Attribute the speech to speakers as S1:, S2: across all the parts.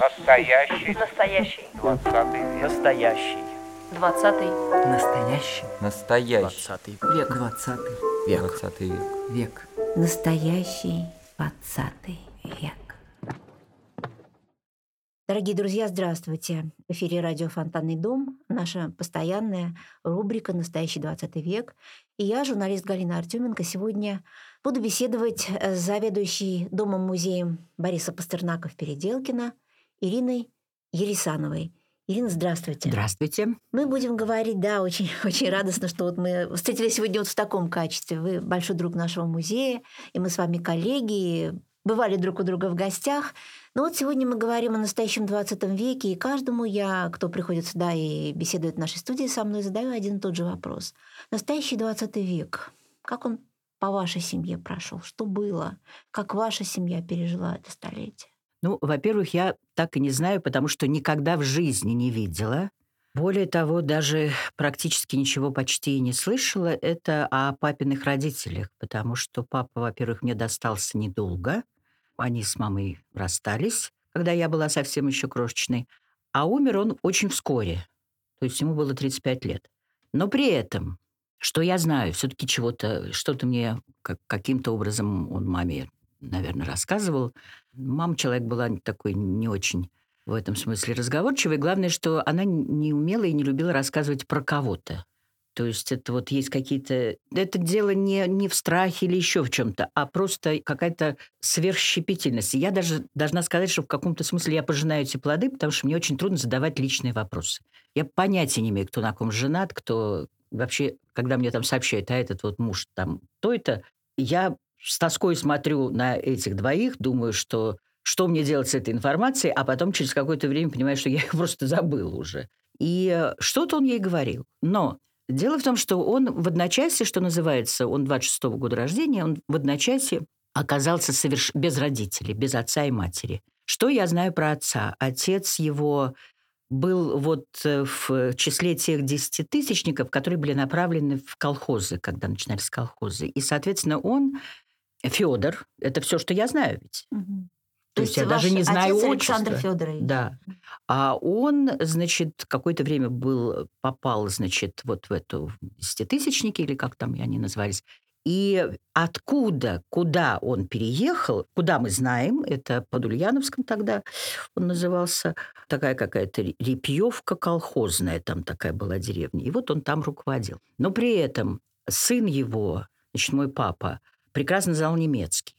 S1: Настоящий.
S2: Настоящий.
S1: Двадцатый век.
S3: Настоящий.
S2: Двадцатый.
S4: Настоящий.
S5: Настоящий.
S3: Двадцатый
S4: Век. Двадцатый.
S3: век.
S5: Двадцатый век.
S4: Век.
S6: Настоящий двадцатый век. Дорогие друзья, здравствуйте. В эфире радио «Фонтанный дом», наша постоянная рубрика «Настоящий 20 век». И я, журналист Галина Артеменко, сегодня буду беседовать с заведующей Домом-музеем Бориса Пастернака в Переделкино Ириной Ересановой. Ирина, здравствуйте.
S4: Здравствуйте.
S6: Мы будем говорить, да, очень, очень радостно, что вот мы встретились сегодня вот в таком качестве. Вы большой друг нашего музея, и мы с вами коллеги, бывали друг у друга в гостях. Но вот сегодня мы говорим о настоящем 20 веке, и каждому я, кто приходит сюда и беседует в нашей студии со мной, задаю один и тот же вопрос. Настоящий 20 век, как он по вашей семье прошел? Что было? Как ваша семья пережила это столетие?
S4: Ну, во-первых, я так и не знаю, потому что никогда в жизни не видела. Более того, даже практически ничего почти и не слышала. Это о папиных родителях, потому что папа, во-первых, мне достался недолго. Они с мамой расстались, когда я была совсем еще крошечной. А умер он очень вскоре. То есть ему было 35 лет. Но при этом, что я знаю, все таки чего-то, что-то мне как, каким-то образом он маме, наверное, рассказывал. Мама человек была такой не очень в этом смысле разговорчивой. Главное, что она не умела и не любила рассказывать про кого-то. То есть это вот есть какие-то... Это дело не, не в страхе или еще в чем-то, а просто какая-то сверхщепетильность. И я даже должна сказать, что в каком-то смысле я пожинаю эти плоды, потому что мне очень трудно задавать личные вопросы. Я понятия не имею, кто на ком женат, кто вообще, когда мне там сообщают, а этот вот муж там то это, я с тоской смотрю на этих двоих, думаю, что что мне делать с этой информацией, а потом через какое-то время понимаю, что я их просто забыл уже. И что-то он ей говорил. Но дело в том, что он в одночасье, что называется, он 26-го года рождения, он в одночасье оказался соверш... без родителей, без отца и матери. Что я знаю про отца? Отец его был вот э, в числе тех десятитысячников, которые были направлены в колхозы, когда начинались колхозы. И, соответственно, он, Федор, это все, что я знаю ведь.
S6: Мгм.
S4: То есть я даже не знаю
S6: отец
S4: отчества.
S6: Александр Федорович.
S4: Да. А он, значит, какое-то время был, попал, значит, вот в эту десятитысячники, или как там они назывались. И откуда, куда он переехал, куда мы знаем, это под Ульяновском тогда он назывался, такая какая-то репьевка колхозная, там такая была деревня. И вот он там руководил. Но при этом сын его, значит, мой папа, прекрасно знал немецкий.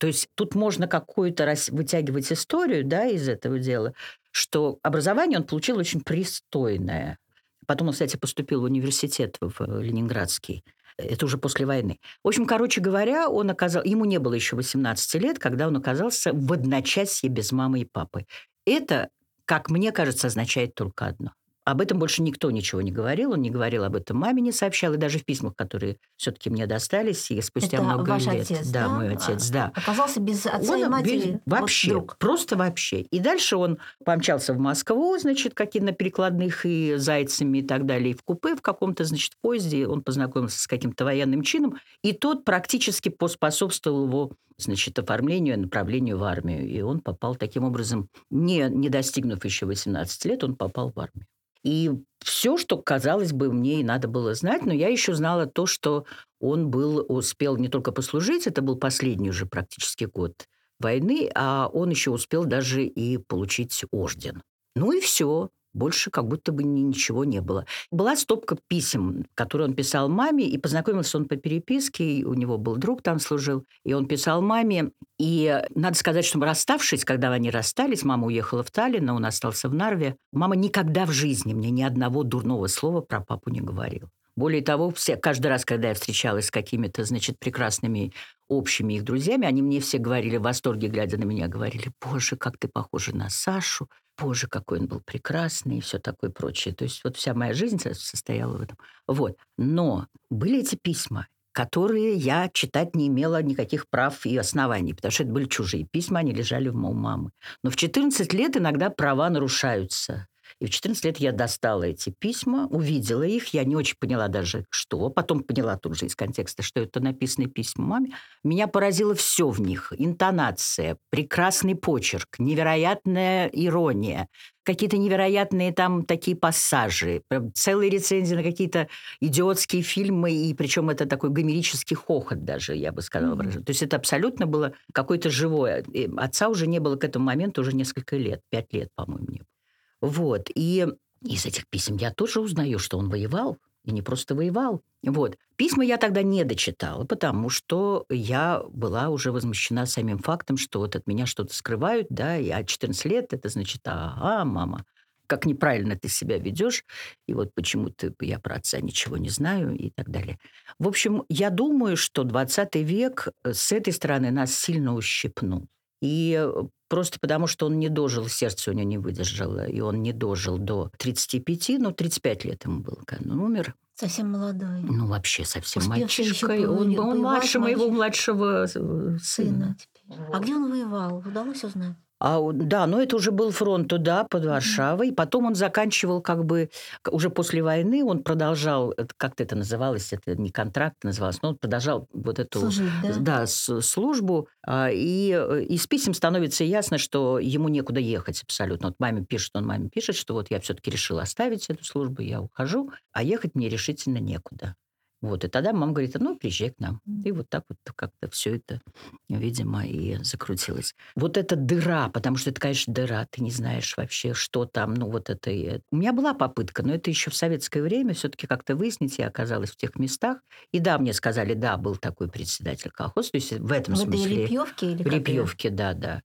S4: То есть тут можно какую-то рас- вытягивать историю да, из этого дела, что образование он получил очень пристойное. Потом он, кстати, поступил в университет в э, Ленинградский. Это уже после войны. В общем, короче говоря, он оказал... ему не было еще 18 лет, когда он оказался в одночасье без мамы и папы. Это, как мне кажется, означает только одно. Об этом больше никто ничего не говорил. Он не говорил об этом маме, не сообщал. И даже в письмах, которые все-таки мне достались, и спустя
S6: Это
S4: много
S6: ваш
S4: лет.
S6: отец,
S4: да,
S6: да?
S4: мой отец, да.
S6: Оказался без отца и
S4: Он
S6: матери.
S4: без-
S6: вот
S4: вообще,
S6: вдруг.
S4: просто вообще. И дальше он помчался в Москву, значит, какие на перекладных и зайцами и так далее, и в купе в каком-то, значит, поезде. Он познакомился с каким-то военным чином, и тот практически поспособствовал его, значит, оформлению и направлению в армию. И он попал таким образом, не, не достигнув еще 18 лет, он попал в армию. И все, что, казалось бы, мне и надо было знать, но я еще знала то, что он был, успел не только послужить, это был последний уже практически год войны, а он еще успел даже и получить орден. Ну и все. Больше как будто бы ни- ничего не было. Была стопка писем, которые он писал маме, и познакомился он по переписке, и у него был друг там служил, и он писал маме. И надо сказать, что расставшись, когда они расстались, мама уехала в Таллин, а он остался в Нарве, мама никогда в жизни мне ни одного дурного слова про папу не говорила. Более того, все, каждый раз, когда я встречалась с какими-то, значит, прекрасными общими их друзьями, они мне все говорили, в восторге глядя на меня, говорили, боже, как ты похожа на Сашу, боже, какой он был прекрасный и все такое прочее. То есть вот вся моя жизнь со- состояла в этом. Вот. Но были эти письма, которые я читать не имела никаких прав и оснований, потому что это были чужие письма, они лежали у мамы. Но в 14 лет иногда права нарушаются. И в 14 лет я достала эти письма, увидела их, я не очень поняла даже, что. Потом поняла тут же из контекста, что это написанные письма маме. Меня поразило все в них. Интонация, прекрасный почерк, невероятная ирония, какие-то невероятные там такие пассажи, целые рецензии на какие-то идиотские фильмы, и причем это такой гомерический хохот даже, я бы сказала. Mm-hmm. То есть это абсолютно было какое-то живое. И отца уже не было к этому моменту уже несколько лет, пять лет, по-моему, не было. Вот. И из этих писем я тоже узнаю, что он воевал, и не просто воевал. Вот. Письма я тогда не дочитала, потому что я была уже возмущена самим фактом, что вот от меня что-то скрывают, да, а 14 лет, это значит, ага, мама, как неправильно ты себя ведешь, и вот почему ты, я про отца ничего не знаю и так далее. В общем, я думаю, что 20 век с этой стороны нас сильно ущипнул. И э, просто потому, что он не дожил, сердце у него не выдержало, и он не дожил до 35, ну, 35 лет ему было, когда он умер.
S6: Совсем молодой.
S4: Ну, вообще совсем мальчишкой. Он, он младше моего младшего сына. сына.
S6: А где он воевал? Удалось узнать?
S4: А, да, но это уже был фронт туда, под Варшавой. Потом он заканчивал как бы, уже после войны он продолжал, как это называлось, это не контракт называлось, но он продолжал вот эту
S6: Служить,
S4: да? Да, службу. А, и э, из писем становится ясно, что ему некуда ехать абсолютно. Вот маме пишет, он маме пишет, что вот я все-таки решил оставить эту службу, я ухожу, а ехать мне решительно некуда. Вот, и тогда мама говорит, ну, приезжай к нам. И вот так вот как-то все это, видимо, и закрутилось. Вот эта дыра, потому что это, конечно, дыра, ты не знаешь вообще, что там, ну, вот это... У меня была попытка, но это еще в советское время все-таки как-то выяснить, я оказалась в тех местах. И да, мне сказали, да, был такой председатель колхоза, то есть в этом
S6: в
S4: смысле...
S6: В Репьевке? Или
S4: в Репьевке, да, да.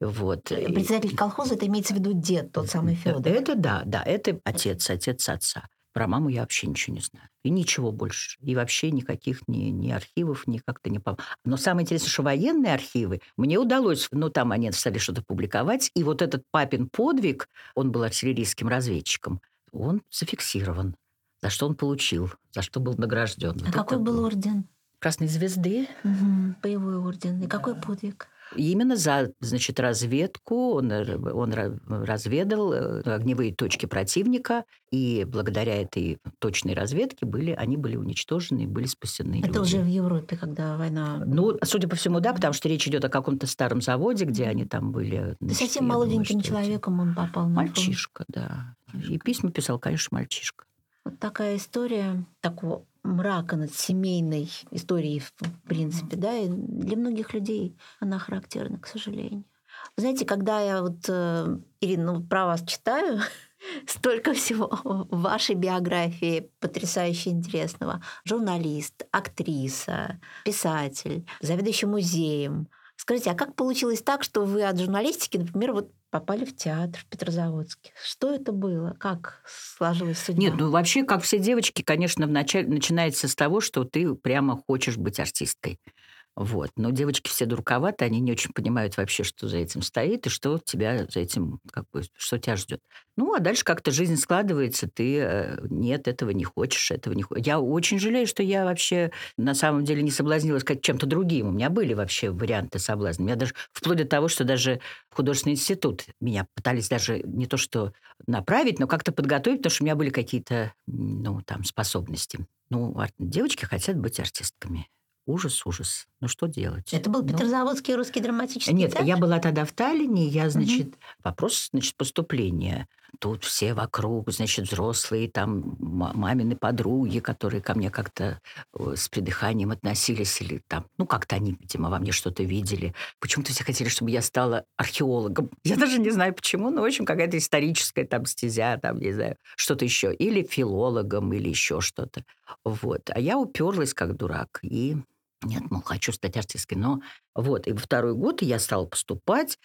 S4: Вот.
S6: Э, председатель колхоза, это имеется в виду дед, тот самый Федор?
S4: Это да, да, это отец, отец отца. Про маму я вообще ничего не знаю. И ничего больше. И вообще никаких ни, ни архивов, ни как-то не... Но самое интересное, что военные архивы мне удалось, ну, там они стали что-то публиковать, и вот этот папин подвиг, он был артиллерийским разведчиком, он зафиксирован. За что он получил, за что был награжден.
S6: А вот какой был орден?
S4: Красной звезды.
S6: Угу, боевой орден. И какой подвиг?
S4: Именно за значит, разведку он, он разведал э, огневые точки противника, и благодаря этой точной разведке были, они были уничтожены и были спасены.
S6: Это
S4: люди.
S6: уже в Европе, когда война...
S4: Ну, судя по всему, да, потому что речь идет о каком-то старом заводе, где они там были.
S6: Значит, совсем молоденьким думаю, человеком он попал на
S4: Мальчишка, да. И письма писал, конечно, мальчишка.
S6: Вот такая история такого мрака над семейной историей, в принципе, да, и для многих людей она характерна, к сожалению. Знаете, когда я вот, э, Ирина, ну, про вас читаю, столько всего в вашей биографии потрясающе интересного. Журналист, актриса, писатель, заведующий музеем. Скажите, а как получилось так, что вы от журналистики, например, вот попали в театр в Петрозаводске. Что это было? Как сложилась судьба?
S4: Нет, ну вообще, как все девочки, конечно, вначале начинается с того, что ты прямо хочешь быть артисткой. Вот. Но девочки все дураковаты, они не очень понимают вообще, что за этим стоит и что тебя за этим, как бы, что тебя ждет. Ну, а дальше как-то жизнь складывается, ты э, нет, этого не хочешь, этого не хочешь. Я очень жалею, что я вообще на самом деле не соблазнилась как чем-то другим. У меня были вообще варианты соблазна. У меня даже вплоть до того, что даже художественный институт меня пытались даже не то что направить, но как-то подготовить, потому что у меня были какие-то, ну, там, способности. Ну, девочки хотят быть артистками. Ужас, ужас. Ну что делать?
S6: Это был ну, Петрозаводский русский драматический
S4: Нет,
S6: театр?
S4: я была тогда в Таллине, я, значит, угу. вопрос, значит, поступления. Тут все вокруг, значит, взрослые, там мамины подруги, которые ко мне как-то с придыханием относились, или там, ну, как-то они, видимо, во мне что-то видели. Почему-то все хотели, чтобы я стала археологом. Я даже не знаю почему, но, в общем, какая-то историческая там стезя, там, не знаю, что-то еще. Или филологом, или еще что-то. Вот. А я уперлась как дурак и нет, мол, хочу стать артисткой. Но вот, и во второй год я стала поступать,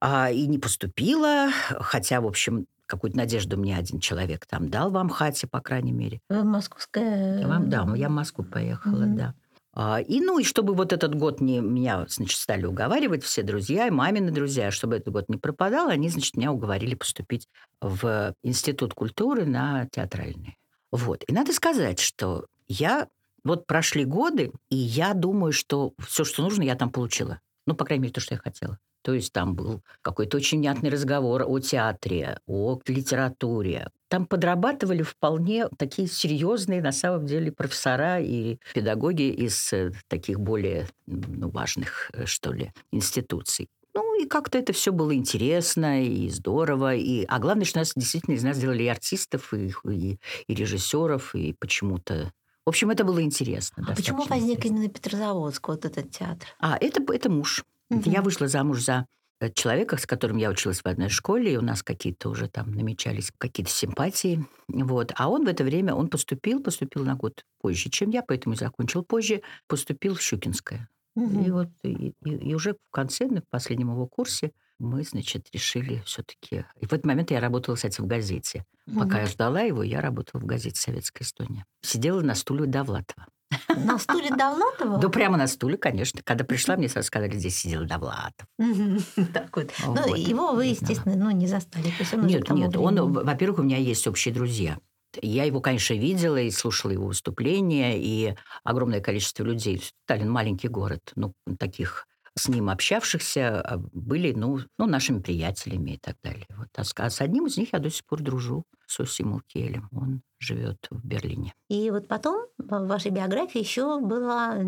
S4: а, и не поступила, хотя, в общем, какую-то надежду мне один человек там дал в Амхате, по крайней мере.
S6: Московская...
S4: Вам, да, я в Москву поехала, mm-hmm. да. А, и, ну, и чтобы вот этот год не меня, значит, стали уговаривать все друзья, и мамины друзья, чтобы этот год не пропадал, они, значит, меня уговорили поступить в Институт культуры на театральный. Вот. И надо сказать, что я вот прошли годы, и я думаю, что все, что нужно, я там получила. Ну, по крайней мере, то, что я хотела. То есть там был какой-то очень внятный разговор о театре, о литературе. Там подрабатывали вполне такие серьезные, на самом деле, профессора и педагоги из э, таких более ну, важных, э, что ли, институций. Ну, и как-то это все было интересно и здорово. И, а главное, что нас действительно из нас сделали и артистов, и, и, и режиссеров, и почему-то в общем, это было интересно.
S6: А почему возник интересно. именно Петрозаводск, вот этот театр?
S4: А, это, это муж. Угу. Я вышла замуж за э, человека, с которым я училась в одной школе, и у нас какие-то уже там намечались какие-то симпатии. Вот. А он в это время, он поступил, поступил на год позже, чем я, поэтому и закончил позже, поступил в Щукинское. Угу. И вот и, и, и уже в конце, на последнем его курсе, мы, значит, решили все-таки... И в этот момент я работала, кстати, в газете. Угу. Пока я ждала его, я работала в газете «Советская Эстония». Сидела на стуле Довлатова.
S6: На стуле Довлатова?
S4: Да прямо на стуле, конечно. Когда пришла, мне сразу сказали, здесь сидел Довлатов.
S6: Так вот. Ну, его вы, естественно, ну, не застали.
S4: Нет, нет. Он, во-первых, у меня есть общие друзья. Я его, конечно, видела и слушала его выступления, и огромное количество людей. Сталин маленький город, ну, таких с ним общавшихся а, были, ну, ну нашими приятелями и так далее. Вот. А, а с одним из них я до сих пор дружу, с Оси Мулкелем. Он живет в Берлине.
S6: И вот потом в вашей биографии еще была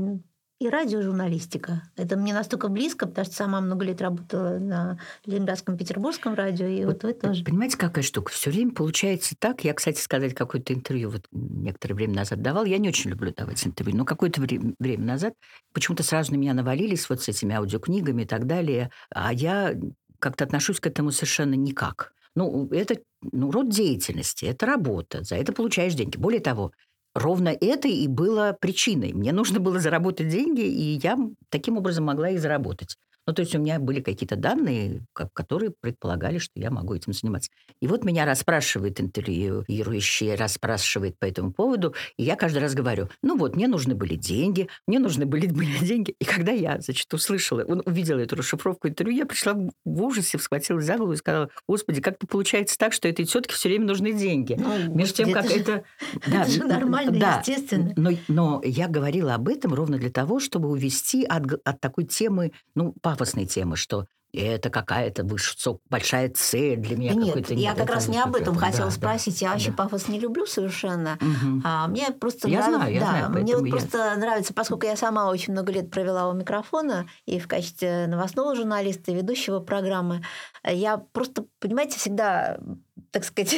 S6: и радиожурналистика. Это мне настолько близко, потому что сама много лет работала на Ленинградском, Петербургском радио, и вот, вот вы тоже.
S4: Понимаете, какая штука? Все время получается так. Я, кстати, сказать, какое-то интервью вот некоторое время назад давал. Я не очень люблю давать интервью, но какое-то время, время назад почему-то сразу на меня навалились вот с этими аудиокнигами и так далее. А я как-то отношусь к этому совершенно никак. Ну, это ну, род деятельности, это работа, за это получаешь деньги. Более того, ровно это и было причиной. Мне нужно было заработать деньги, и я таким образом могла их заработать. Ну, то есть у меня были какие-то данные, которые предполагали, что я могу этим заниматься. И вот меня расспрашивает интервьюирующий, расспрашивает по этому поводу, и я каждый раз говорю, ну вот, мне нужны были деньги, мне нужны были, были деньги. И когда я, значит, услышала, он увидела эту расшифровку интервью, я пришла в ужасе, схватилась за голову и сказала, господи, как-то получается так, что этой тетке все время нужны деньги. Ну, Между тем, как это...
S6: Да, это же нормально, да, естественно.
S4: Но, но я говорила об этом ровно для того, чтобы увести от, от такой темы, ну, пафосной темы, что это какая-то большая цель для меня.
S6: Да нет, я как раз не об этом хотела да, спросить. Я да. вообще пафос не люблю совершенно. Угу. А мне просто
S4: я
S6: нравится,
S4: знаю, я
S6: да,
S4: знаю,
S6: мне
S4: вот
S6: просто нравится, поскольку я сама очень много лет провела у микрофона и в качестве новостного журналиста и ведущего программы, я просто, понимаете, всегда так сказать,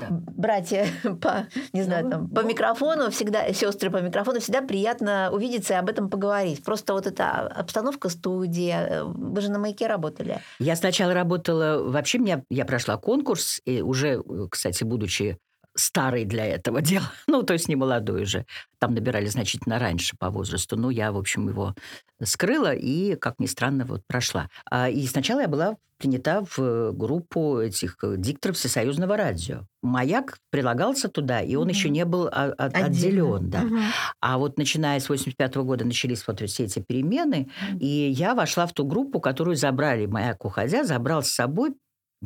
S6: да. братья по, не знаю, ну, там, по ну, микрофону всегда, сестры по микрофону, всегда приятно увидеться и об этом поговорить. Просто вот эта обстановка студии, э, вы же на маяке работали.
S4: Я сначала работала, вообще меня, я прошла конкурс, и уже, кстати, будучи старый для этого дела, ну, то есть не молодой уже. Там набирали значительно раньше по возрасту. Ну, я, в общем, его скрыла и, как ни странно, вот прошла. А, и сначала я была принята в группу этих дикторов Всесоюзного радио. Маяк прилагался туда, и он угу. еще не был отделен. Да. Угу. А вот начиная с 85 года начались вот все эти перемены, угу. и я вошла в ту группу, которую забрали, Маяк уходя, забрал с собой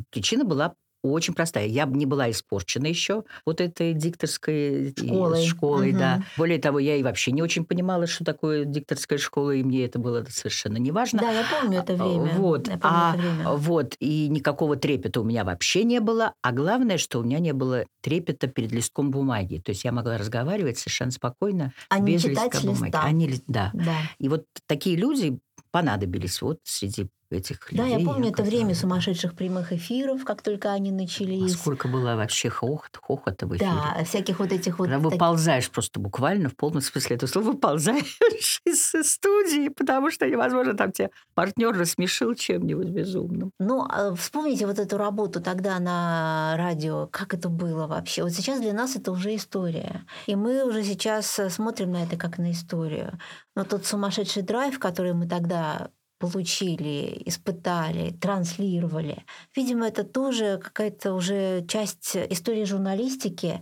S4: Причина была очень простая. Я не была испорчена еще вот этой дикторской
S6: школой,
S4: школой угу. да. Более того, я и вообще не очень понимала, что такое дикторская школа, и мне это было совершенно не важно.
S6: Да, я помню это время.
S4: Вот,
S6: я
S4: помню а, это время. вот и никакого трепета у меня вообще не было, а главное, что у меня не было трепета перед листком бумаги, то есть я могла разговаривать совершенно спокойно
S6: а
S4: без листка бумаги.
S6: Листа.
S4: Они, да.
S6: да.
S4: И вот такие люди понадобились вот среди этих
S6: да,
S4: людей.
S6: Да, я помню это время сумасшедших прямых эфиров, как только они начались.
S4: А сколько было вообще хохот, хохота в эфире.
S6: Да, всяких вот этих вот...
S4: Когда
S6: так...
S4: выползаешь просто буквально в полном смысле этого слова, выползаешь из студии, потому что невозможно там тебя партнер рассмешил чем-нибудь безумным.
S6: Ну, а вспомните вот эту работу тогда на радио, как это было вообще. Вот сейчас для нас это уже история. И мы уже сейчас смотрим на это как на историю. Но тот сумасшедший драйв, который мы тогда получили, испытали, транслировали. Видимо, это тоже какая-то уже часть истории журналистики,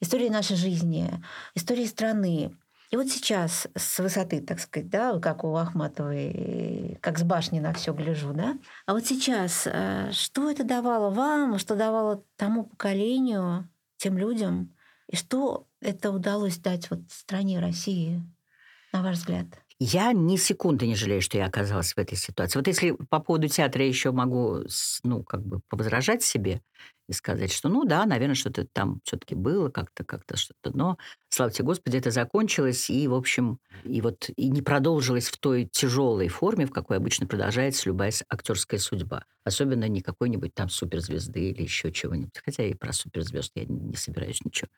S6: истории нашей жизни, истории страны. И вот сейчас с высоты, так сказать, да, как у Ахматовой, как с башни на все гляжу, да. А вот сейчас, э, что это давало вам, что давало тому поколению, тем людям, и что это удалось дать вот стране России, на ваш взгляд?
S4: Я ни секунды не жалею, что я оказалась в этой ситуации. Вот если по поводу театра я еще могу, ну, как бы возражать себе, и сказать, что ну да, наверное, что-то там все-таки было, как-то, как-то что-то. Но, слава тебе Господи, это закончилось, и, в общем, и вот и не продолжилось в той тяжелой форме, в какой обычно продолжается любая актерская судьба. Особенно не какой-нибудь там суперзвезды или еще чего-нибудь. Хотя и про суперзвезд я не собираюсь ничего.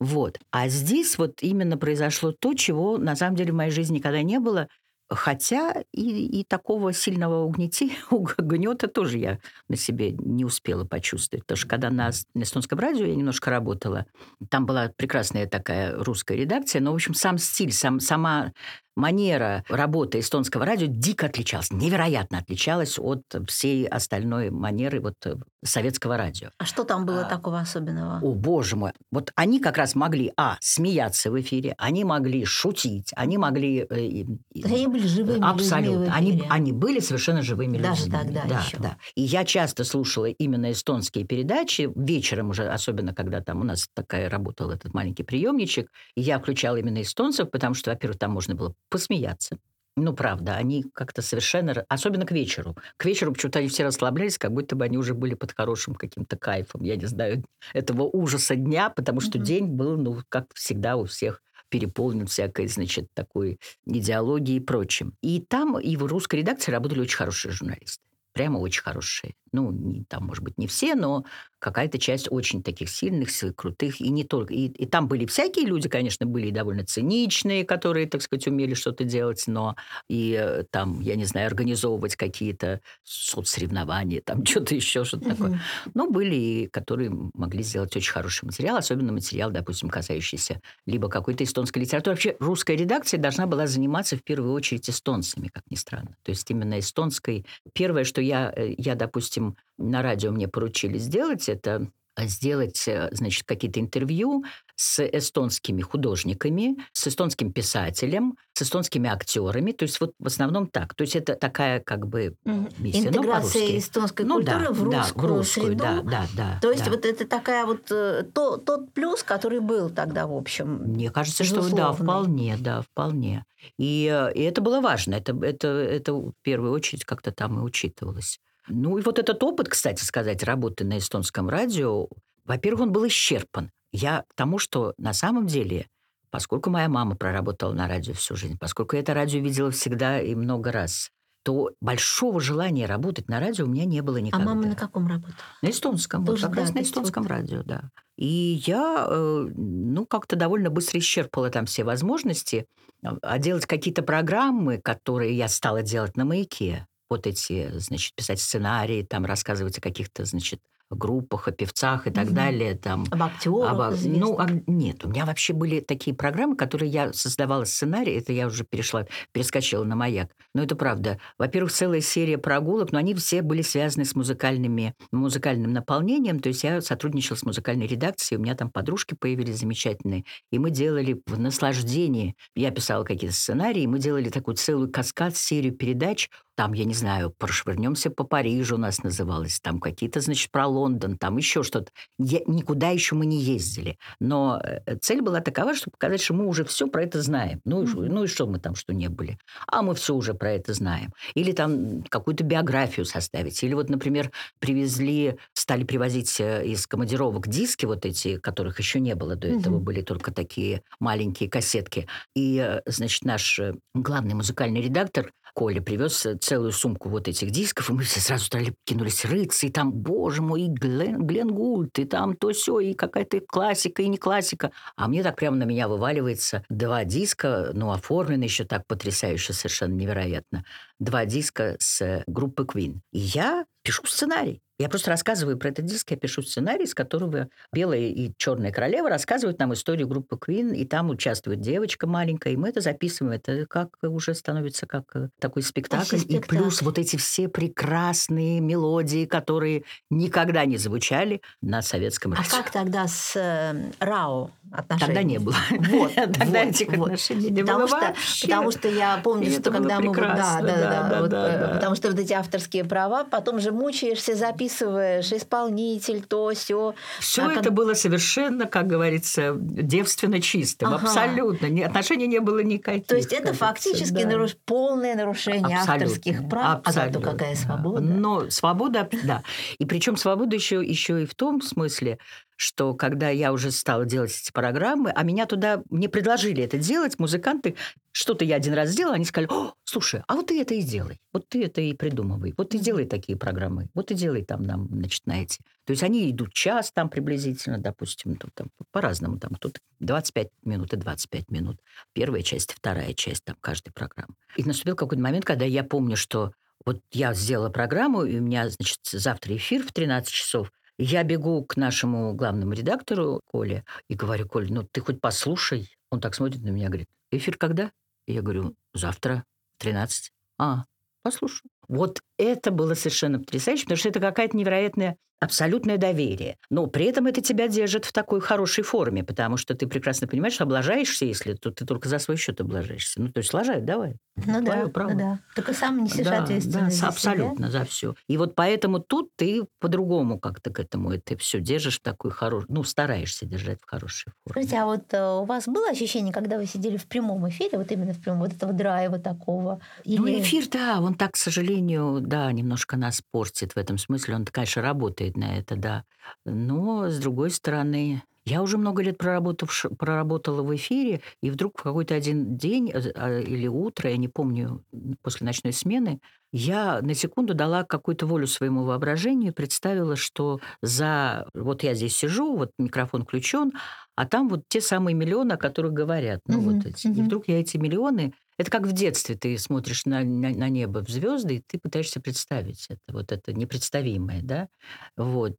S4: Вот. А здесь вот именно произошло то, чего на самом деле в моей жизни никогда не было – Хотя и, и такого сильного угнети, угнета тоже я на себе не успела почувствовать. Потому что когда на эстонском радио я немножко работала, там была прекрасная такая русская редакция, но, в общем, сам стиль, сам, сама манера работы эстонского радио дико отличалась, невероятно отличалась от всей остальной манеры вот э, советского радио.
S6: А что там было а, такого особенного?
S4: О, боже мой. Вот они как раз могли, а, смеяться в эфире, они могли шутить, они могли... Э,
S6: они были живыми
S4: Абсолютно. Людьми они, они были совершенно живыми
S6: Даже
S4: людьми.
S6: тогда да, еще.
S4: Да. И я часто слушала именно эстонские передачи, вечером уже, особенно когда там у нас такая работал этот маленький приемничек, и я включала именно эстонцев, потому что, во-первых, там можно было посмеяться. Ну, правда, они как-то совершенно... Особенно к вечеру. К вечеру почему-то они все расслаблялись, как будто бы они уже были под хорошим каким-то кайфом, я не знаю, этого ужаса дня, потому что mm-hmm. день был, ну, как всегда у всех переполнен всякой, значит, такой идеологией и прочим. И там, и в русской редакции работали очень хорошие журналисты. Прямо очень хорошие ну, не, там, может быть, не все, но какая-то часть очень таких сильных, крутых, и не только. И, и там были всякие люди, конечно, были и довольно циничные, которые, так сказать, умели что-то делать, но и э, там, я не знаю, организовывать какие-то соцсоревнования, там что-то еще, что-то mm-hmm. такое. Но были и которые могли сделать очень хороший материал, особенно материал, допустим, касающийся либо какой-то эстонской литературы. Вообще русская редакция должна была заниматься в первую очередь эстонцами, как ни странно. То есть именно эстонской. Первое, что я, э, я допустим, на радио мне поручили сделать, это сделать, э, значит, какие-то интервью с эстонскими художниками, с эстонским писателем, с эстонскими актерами. То есть вот в основном так. То есть это такая как бы
S6: миссия. Интеграция ну, эстонской ну, культуры
S4: да,
S6: в русскую,
S4: да, в русскую
S6: среду.
S4: Да, да, да,
S6: То есть
S4: да.
S6: вот это такая вот э, то, тот плюс, который был тогда, в общем.
S4: Мне кажется, что да, вполне, да, вполне. И, э, и это было важно. Это, это, это в первую очередь как-то там и учитывалось. Ну и вот этот опыт, кстати сказать, работы на эстонском радио, во-первых, он был исчерпан. Я к тому, что на самом деле, поскольку моя мама проработала на радио всю жизнь, поскольку я это радио видела всегда и много раз, то большого желания работать на радио у меня не было никогда.
S6: А мама на каком работала?
S4: На эстонском. Тоже, вот как да, раз на эстонском вот. радио, да. И я, э, ну, как-то довольно быстро исчерпала там все возможности. А делать какие-то программы, которые я стала делать на «Маяке», вот эти, значит, писать сценарии, там рассказывать о каких-то, значит, группах, о певцах и так угу. далее. Там,
S6: об актерах?
S4: Об, ну, а, нет, у меня вообще были такие программы, которые я создавала сценарий, это я уже перешла, перескочила на «Маяк». Но это правда. Во-первых, целая серия прогулок, но они все были связаны с музыкальными, музыкальным наполнением, то есть я сотрудничала с музыкальной редакцией, у меня там подружки появились замечательные, и мы делали в наслаждении, я писала какие-то сценарии, мы делали такую целую каскад, серию передач там, я не знаю, прошвырнемся по Парижу у нас называлось, там какие-то, значит, про Лондон, там еще что-то. Я, никуда еще мы не ездили. Но э, цель была такова, чтобы показать, что мы уже все про это знаем. Ну, mm-hmm. ну и что мы там, что не были? А мы все уже про это знаем. Или там какую-то биографию составить. Или вот, например, привезли, стали привозить э, из командировок диски вот эти, которых еще не было до этого, mm-hmm. были только такие маленькие кассетки. И, э, значит, наш главный музыкальный редактор Коля привез целую сумку вот этих дисков, и мы все сразу стали, кинулись рыться, и там, боже мой, и Глен, Глен Гульт, и там то все, и какая-то классика, и не классика. А мне так прямо на меня вываливается два диска, ну, оформлены еще так потрясающе, совершенно невероятно. Два диска с группы Queen. И я пишу сценарий. Я просто рассказываю про этот диск, я пишу сценарий, с которого «Белая и черная королева» рассказывают нам историю группы Queen, и там участвует девочка маленькая, и мы это записываем. Это как уже становится как э, такой спектакль. спектакль. И плюс вот эти все прекрасные мелодии, которые никогда не звучали на советском
S6: радио. А как тогда с э, РАО? отношений?
S4: Тогда не было.
S6: Вот,
S4: Тогда
S6: вот,
S4: этих
S6: вот.
S4: отношений не
S6: потому
S4: было
S6: что,
S4: вообще.
S6: Потому что я помню,
S4: И
S6: что когда мы... вот- Да, да, да.
S4: да,
S6: вот,
S4: да,
S6: э,
S4: да.
S6: Потому что вот эти авторские права, потом же мучаешься, записываешь, исполнитель, то, все.
S4: Все
S6: А
S4: это
S6: как-
S4: было совершенно, как говорится, девственно чистым.
S6: Ага.
S4: Абсолютно. Ни- отношений не было никаких.
S6: То есть это
S4: кажется,
S6: фактически
S4: да.
S6: наруш- полное нарушение
S4: Абсолютно.
S6: авторских прав. А зато
S4: Абсолютно.
S6: какая свобода.
S4: Но свобода, да. И причем свобода еще, еще и в том смысле, что когда я уже стала делать эти программы, а меня туда, мне предложили это делать, музыканты, что-то я один раз сделала, они сказали, «О, слушай, а вот ты это и делай, вот ты это и придумывай, вот ты делай такие программы, вот ты делай там нам, значит, на эти. То есть они идут час там приблизительно, допустим, тут там по-разному, там кто-то 25 минут и 25 минут. Первая часть, вторая часть там каждой программы. И наступил какой-то момент, когда я помню, что вот я сделала программу, и у меня, значит, завтра эфир в 13 часов. Я бегу к нашему главному редактору Коле и говорю, Коль, ну ты хоть послушай. Он так смотрит на меня, говорит, эфир когда? Я говорю, завтра в 13. А, послушаю. Вот это было совершенно потрясающе, потому что это какая-то невероятная абсолютное доверие. Но при этом это тебя держит в такой хорошей форме, потому что ты прекрасно понимаешь, что облажаешься, если то ты только за свой счет облажаешься. Ну, то есть лажай, давай.
S6: Ну да,
S4: Твое право.
S6: ну да. Только сам несешь
S4: Да,
S6: ответственность
S4: да,
S6: за себя.
S4: абсолютно за все. И вот поэтому тут ты по-другому как-то к этому это все держишь в такой хороший, ну стараешься держать в хорошей форме.
S6: Скажите, а вот э, у вас было ощущение, когда вы сидели в прямом эфире, вот именно в прямом, вот этого драйва такого?
S4: Ну,
S6: Или-
S4: эфир, да, он так, к сожалению, да, немножко нас портит в этом смысле. Он, конечно, работает на это, да. Но, с другой стороны, я уже много лет проработавш- проработала в эфире, и вдруг в какой-то один день э, а, или утро, я не помню, после ночной смены, я на секунду дала какую-то волю своему воображению, представила, что за... Вот я здесь сижу, вот микрофон включен, а там вот те самые миллионы, о которых говорят. Ну,
S6: Мгм,
S4: вот эти. И
S6: мгм.
S4: вдруг я эти миллионы это как в детстве ты смотришь на, на, на небо, в звезды, и ты пытаешься представить это, вот это непредставимое, да, вот.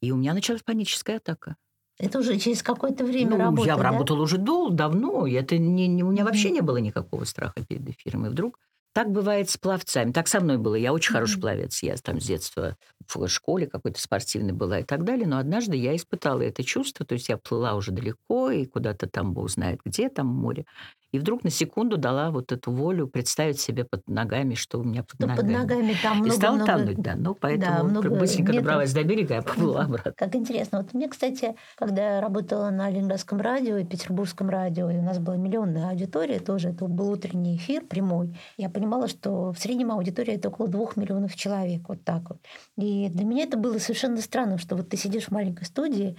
S4: И у меня началась паническая атака.
S6: Это уже через какое-то время
S4: ну,
S6: работы,
S4: я
S6: да?
S4: работала уже дол- давно, это не, не- у меня
S6: Мгм.
S4: вообще не было никакого страха перед эфиром. И вдруг так бывает с пловцами. Так со мной было. Я очень хороший
S6: Мгм.
S4: пловец. Я там с детства в школе какой-то спортивной была и так далее. Но однажды я испытала это чувство. То есть я плыла уже далеко и куда-то там, бог знает где, там море. И вдруг на секунду дала вот эту волю представить себе под ногами, что у меня под
S6: Что
S4: ногами.
S6: под ногами там
S4: И
S6: много,
S4: стала
S6: много...
S4: тонуть, да. Ну, поэтому
S6: много
S4: быстренько
S6: метров.
S4: добралась до берега, а поплыла обратно.
S6: Как интересно. Вот мне, кстати, когда я работала на Ленинградском радио и Петербургском радио, и у нас была миллионная аудитория тоже, это был утренний эфир прямой, я понимала, что в среднем аудитория это около двух миллионов человек, вот так вот. И для меня это было совершенно странно, что вот ты сидишь в маленькой студии,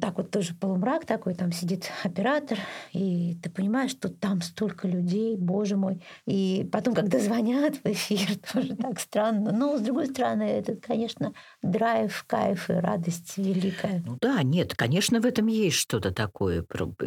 S6: так вот тоже полумрак такой, там сидит оператор, и ты понимаешь, что там столько людей, боже мой. И потом, когда звонят в эфир, тоже так странно. Но, с другой стороны, это, конечно, драйв, кайф и радость великая.
S4: Ну да, нет, конечно, в этом есть что-то такое.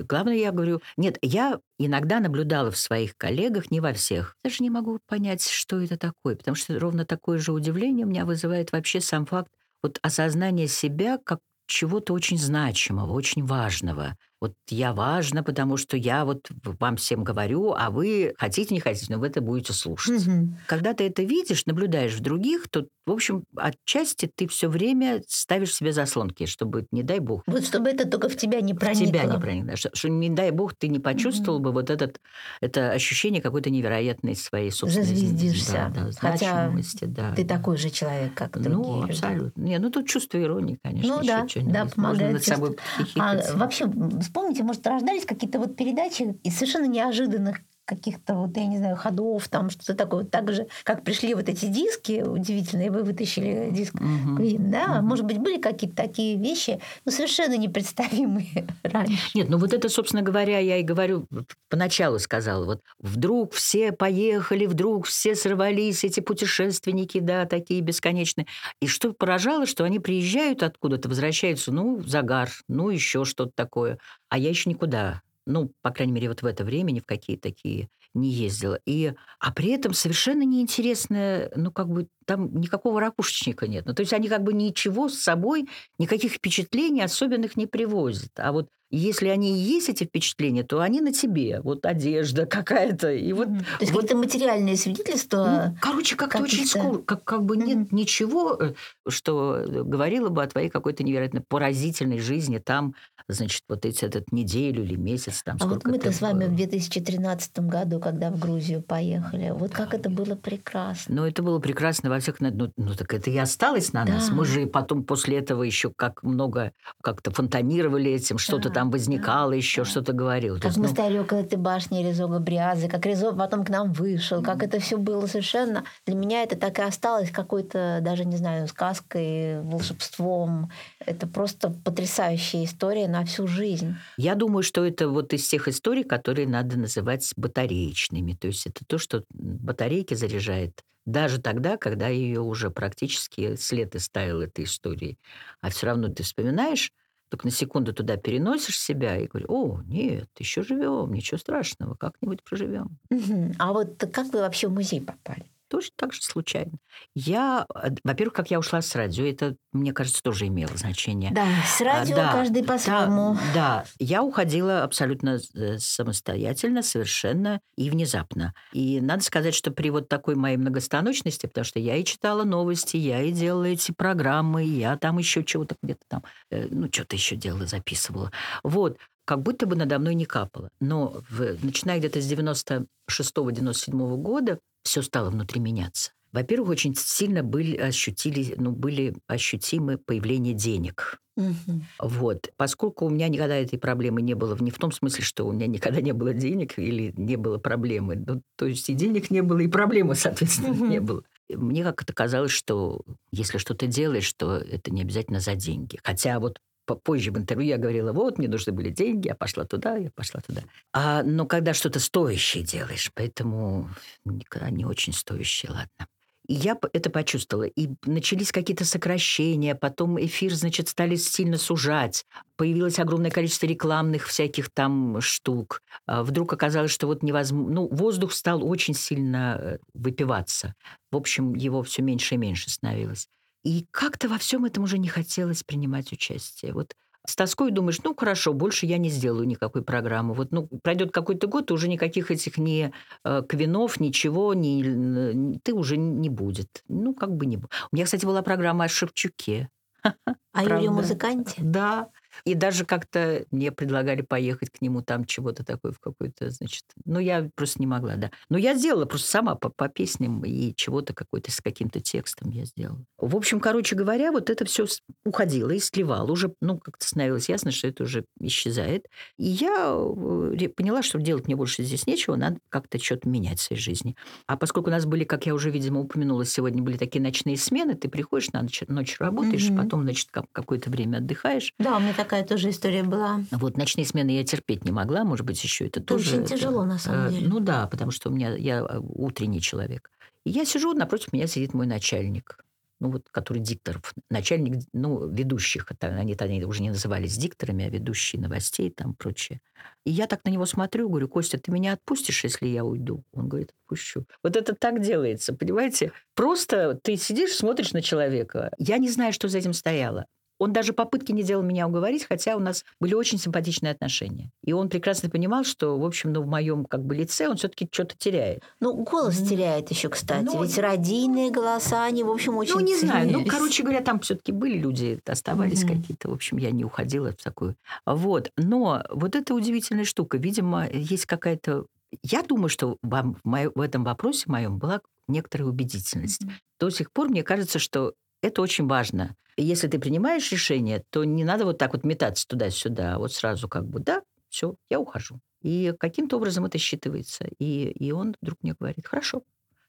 S4: Главное, я говорю, нет, я иногда наблюдала в своих коллегах, не во всех. Даже не могу понять, что это такое, потому что ровно такое же удивление у меня вызывает вообще сам факт вот осознания себя как чего-то очень значимого, очень важного. Вот я важна, потому что я вот вам всем говорю, а вы хотите, не хотите, но вы это будете слушать. Когда ты это видишь, наблюдаешь в других, то, в общем, отчасти ты все время ставишь себе заслонки, чтобы, не дай бог,
S6: Вот чтобы это только в тебя не
S4: в
S6: проникло.
S4: тебя не проникло. Что, что, не дай бог, ты не почувствовал бы вот этот, это ощущение какой-то невероятной своей собственной
S6: Зазвездишься.
S4: Да, да,
S6: Хотя
S4: значимости, да.
S6: Ты такой же человек, как другие
S4: Ну,
S6: люди.
S4: абсолютно. Не, ну тут чувство иронии, конечно.
S6: Ну да, да,
S4: Можно
S6: помогает
S4: над собой.
S6: А вообще, вспомните, может, рождались какие-то вот передачи из совершенно неожиданных каких-то, вот, я не знаю, ходов, там что-то такое. Вот так же, как пришли вот эти диски удивительные, вы вытащили диск
S4: Мгм.
S6: Queen, да?
S4: Мгм.
S6: Может быть, были какие-то такие вещи, ну, совершенно непредставимые раньше.
S4: Нет, ну вот это, собственно говоря, я и говорю, поначалу сказала, вот вдруг все поехали, вдруг все сорвались, эти путешественники, да, такие бесконечные. И что поражало, что они приезжают откуда-то, возвращаются, ну, загар, ну, еще что-то такое. А я еще никуда, ну, по крайней мере, вот в это время ни в какие такие не ездила. И, а при этом совершенно неинтересная, ну, как бы там никакого ракушечника нет. Ну, то есть они как бы ничего с собой, никаких впечатлений особенных не привозят. А вот если они и есть эти впечатления, то они на тебе. Вот одежда какая-то. И вот,
S6: То есть
S4: вот
S6: какие-то материальные свидетельства.
S4: ну, короче, как-то очень
S6: каких-то-
S4: скучно. Как, как бы нет
S6: Мгм.
S4: ничего, э, что говорило бы о твоей какой-то невероятно поразительной жизни там, значит, вот эти, этот неделю или месяц там
S6: а вот мы-то с вами в
S4: был.
S6: 2013 году, когда в Грузию поехали, вот как это было прекрасно.
S4: Ну, это было прекрасно во всех... Ну, ну, так это и осталось на нас.
S6: Да.
S4: Мы же потом после этого еще как много как-то фонтанировали этим, что-то
S6: Да,
S4: там возникало
S6: да,
S4: еще,
S6: да.
S4: что-то говорил.
S6: Как
S4: есть,
S6: мы
S4: ну,
S6: стояли около этой башни Резо Габриазы, как Резо потом к нам вышел, как это все было совершенно... Для меня это так и осталось какой-то, даже не знаю, сказкой, волшебством. Это просто потрясающая история на всю жизнь.
S4: Я думаю, что это вот из тех историй, которые надо называть батареечными. То есть это то, что батарейки заряжает даже тогда, когда ее уже практически след истаял этой истории. А все равно ты вспоминаешь, только на секунду туда переносишь себя и говоришь, о, нет, еще живем, ничего страшного, как-нибудь проживем.
S6: Мгм. А вот как вы вообще в музей попали?
S4: Тоже так же случайно. Я, э, во-первых, как я ушла с радио, это, мне кажется, тоже имело значение.
S6: Да, с радио
S4: А, да,
S6: каждый по-своему.
S4: Да, да, я уходила абсолютно э, самостоятельно, совершенно и внезапно. И надо сказать, что при вот такой моей многостаночности, потому что я и читала новости, я и делала эти программы, я там еще чего-то где-то там, э, ну, что-то еще делала, записывала. Вот, как будто бы надо мной не капало. Но в- начиная где-то с 96-97 года все стало внутри меняться. Во-первых, очень сильно были, ощутили, ну, были ощутимы появление денег.
S6: Мгм.
S4: Вот. Поскольку у меня никогда этой проблемы не было, не в том смысле, что у меня никогда не было денег или не было проблемы. Ну, то есть и денег не было, и проблемы, соответственно,
S6: Мгм.
S4: не было. Мне как-то казалось, что если что-то делаешь, то это не обязательно за деньги. Хотя вот позже в интервью я говорила, вот, мне нужны были деньги, я пошла туда, я пошла туда. А, но когда что-то стоящее делаешь, поэтому никогда не очень стоящее, ладно. И я это почувствовала. И начались какие-то сокращения, потом эфир, значит, стали сильно сужать. Появилось огромное количество рекламных всяких там штук. А Вдруг оказалось, что вот невозможно... Ну, воздух стал очень сильно э, выпиваться. В общем, его все меньше и меньше становилось. И как-то во всем этом уже не хотелось принимать участие. Вот с тоской думаешь, ну хорошо, больше я не сделаю никакой программы. Вот, ну, пройдет какой-то год, и уже никаких этих ни э, квинов, ничего, ни, ты уже не будет. Ну, как бы не будет. У меня, кстати, была программа о Шевчуке.
S6: А. Юрий Музыканте?
S4: Да. И даже как-то мне предлагали поехать к нему там чего-то такое в какой-то, значит... Ну, я просто не могла, да. Но я сделала просто сама по, по песням и чего-то какой-то с каким-то текстом я сделала. В общем, короче говоря, вот это все уходило и сливало. Уже, ну, как-то становилось ясно, что это уже исчезает. И я э, поняла, что делать мне больше здесь нечего, надо как-то что-то менять в своей жизни. А поскольку у нас были, как я уже, видимо, упомянула сегодня, были такие ночные смены, ты приходишь на ночь, ночь работаешь,
S6: Мгм.
S4: потом, значит, как- какое-то время отдыхаешь,
S6: Да, меня такая тоже история была.
S4: вот ночные смены я терпеть не могла, может быть, еще это
S6: Это
S4: тоже...
S6: очень
S4: это,
S6: тяжело, на самом
S4: э,
S6: деле.
S4: Ну да, потому что у меня я э, утренний человек. И я сижу, напротив меня сидит мой начальник, ну вот, который дикторов, начальник, ну, ведущих, это они тогда уже не назывались дикторами, а ведущие новостей там прочее. И я так на него смотрю, говорю, Костя, ты меня отпустишь, если я уйду? Он говорит, отпущу. Вот это так делается, понимаете? Просто ты сидишь, смотришь на человека. Я не знаю, что за этим стояло. Он даже попытки не делал меня уговорить, хотя у нас были очень симпатичные отношения. И он прекрасно понимал, что, в общем, ну, в моем как бы лице он все-таки что-то теряет.
S6: Ну, голос
S4: Мгм.
S6: теряет еще, кстати.
S4: Ну,
S6: Ведь радийные голоса, они, в общем, очень
S4: ну, не знаю. Ну, короче говоря, там все-таки были люди, оставались
S6: Мгм.
S4: какие-то. В общем, я не уходила в такую. Вот. Но вот эта удивительная штука. Видимо, есть какая-то... Я думаю, что вам в, моё- в этом вопросе моем была некоторая убедительность.
S6: Мгм.
S4: До сих пор мне кажется, что это очень важно. И если ты принимаешь решение, то не надо вот так вот метаться туда-сюда, вот сразу как бы, да, все, я ухожу. И каким-то образом это считывается. И, и он вдруг мне говорит, хорошо.